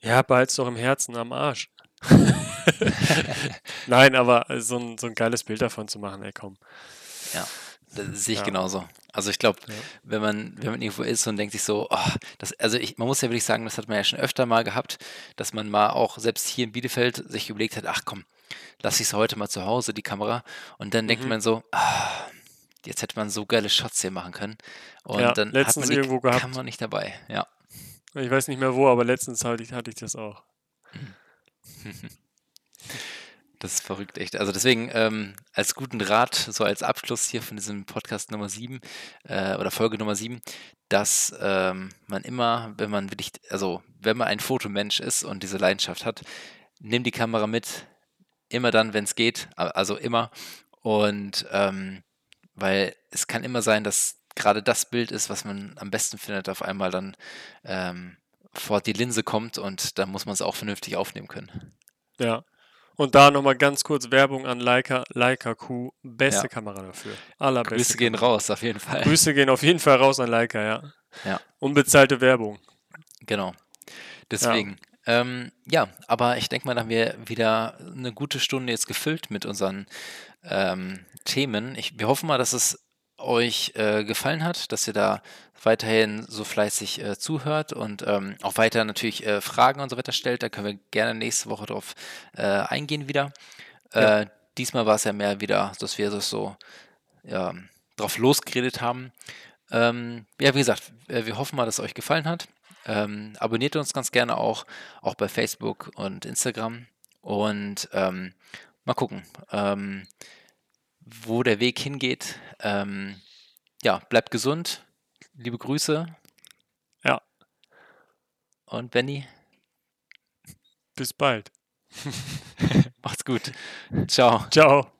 Ja, behalt's doch im Herzen am Arsch. Nein, aber so ein, so ein geiles Bild davon zu machen, ey, komm. Ja. Das sehe ich ja. genauso. Also ich glaube, ja. wenn man, wenn man irgendwo ist und denkt sich so, oh, das, also ich, man muss ja wirklich sagen, das hat man ja schon öfter mal gehabt, dass man mal auch selbst hier in Bielefeld sich überlegt hat, ach komm, lass ich es heute mal zu Hause, die Kamera. Und dann mhm. denkt man so, ah, jetzt hätte man so geile Shots hier machen können. Und ja, dann hat man die irgendwo gehabt. Kamera nicht dabei. Ja. Ich weiß nicht mehr wo, aber letztens hatte ich, hatte ich das auch. Das ist verrückt, echt. Also deswegen ähm, als guten Rat, so als Abschluss hier von diesem Podcast Nummer 7 äh, oder Folge Nummer 7, dass ähm, man immer, wenn man wirklich, also wenn man ein Fotomensch ist und diese Leidenschaft hat, nimm die Kamera mit, immer dann, wenn es geht, also immer. Und ähm, weil es kann immer sein, dass gerade das Bild ist, was man am besten findet, auf einmal dann ähm, vor die Linse kommt und da muss man es auch vernünftig aufnehmen können. Ja, und da nochmal ganz kurz Werbung an Leica, Leica Q. Beste ja. Kamera dafür. Allerbeste Grüße gehen raus, auf jeden Fall. Grüße gehen auf jeden Fall raus an Leica, ja. Ja. Unbezahlte Werbung. Genau. Deswegen. Ja, ähm, ja aber ich denke mal, da haben wir wieder eine gute Stunde jetzt gefüllt mit unseren ähm, Themen. Ich, wir hoffen mal, dass es euch äh, gefallen hat, dass ihr da weiterhin so fleißig äh, zuhört und ähm, auch weiter natürlich äh, Fragen und so weiter stellt. Da können wir gerne nächste Woche drauf äh, eingehen wieder. Ja. Äh, diesmal war es ja mehr wieder, dass wir das so ja, drauf losgeredet haben. Ähm, ja, wie gesagt, wir hoffen mal, dass es euch gefallen hat. Ähm, abonniert uns ganz gerne auch, auch bei Facebook und Instagram. Und ähm, mal gucken, ähm, wo der Weg hingeht. Ähm, ja, bleibt gesund. Liebe Grüße. Ja. Und Benny, Bis bald. macht's gut. Ciao. Ciao.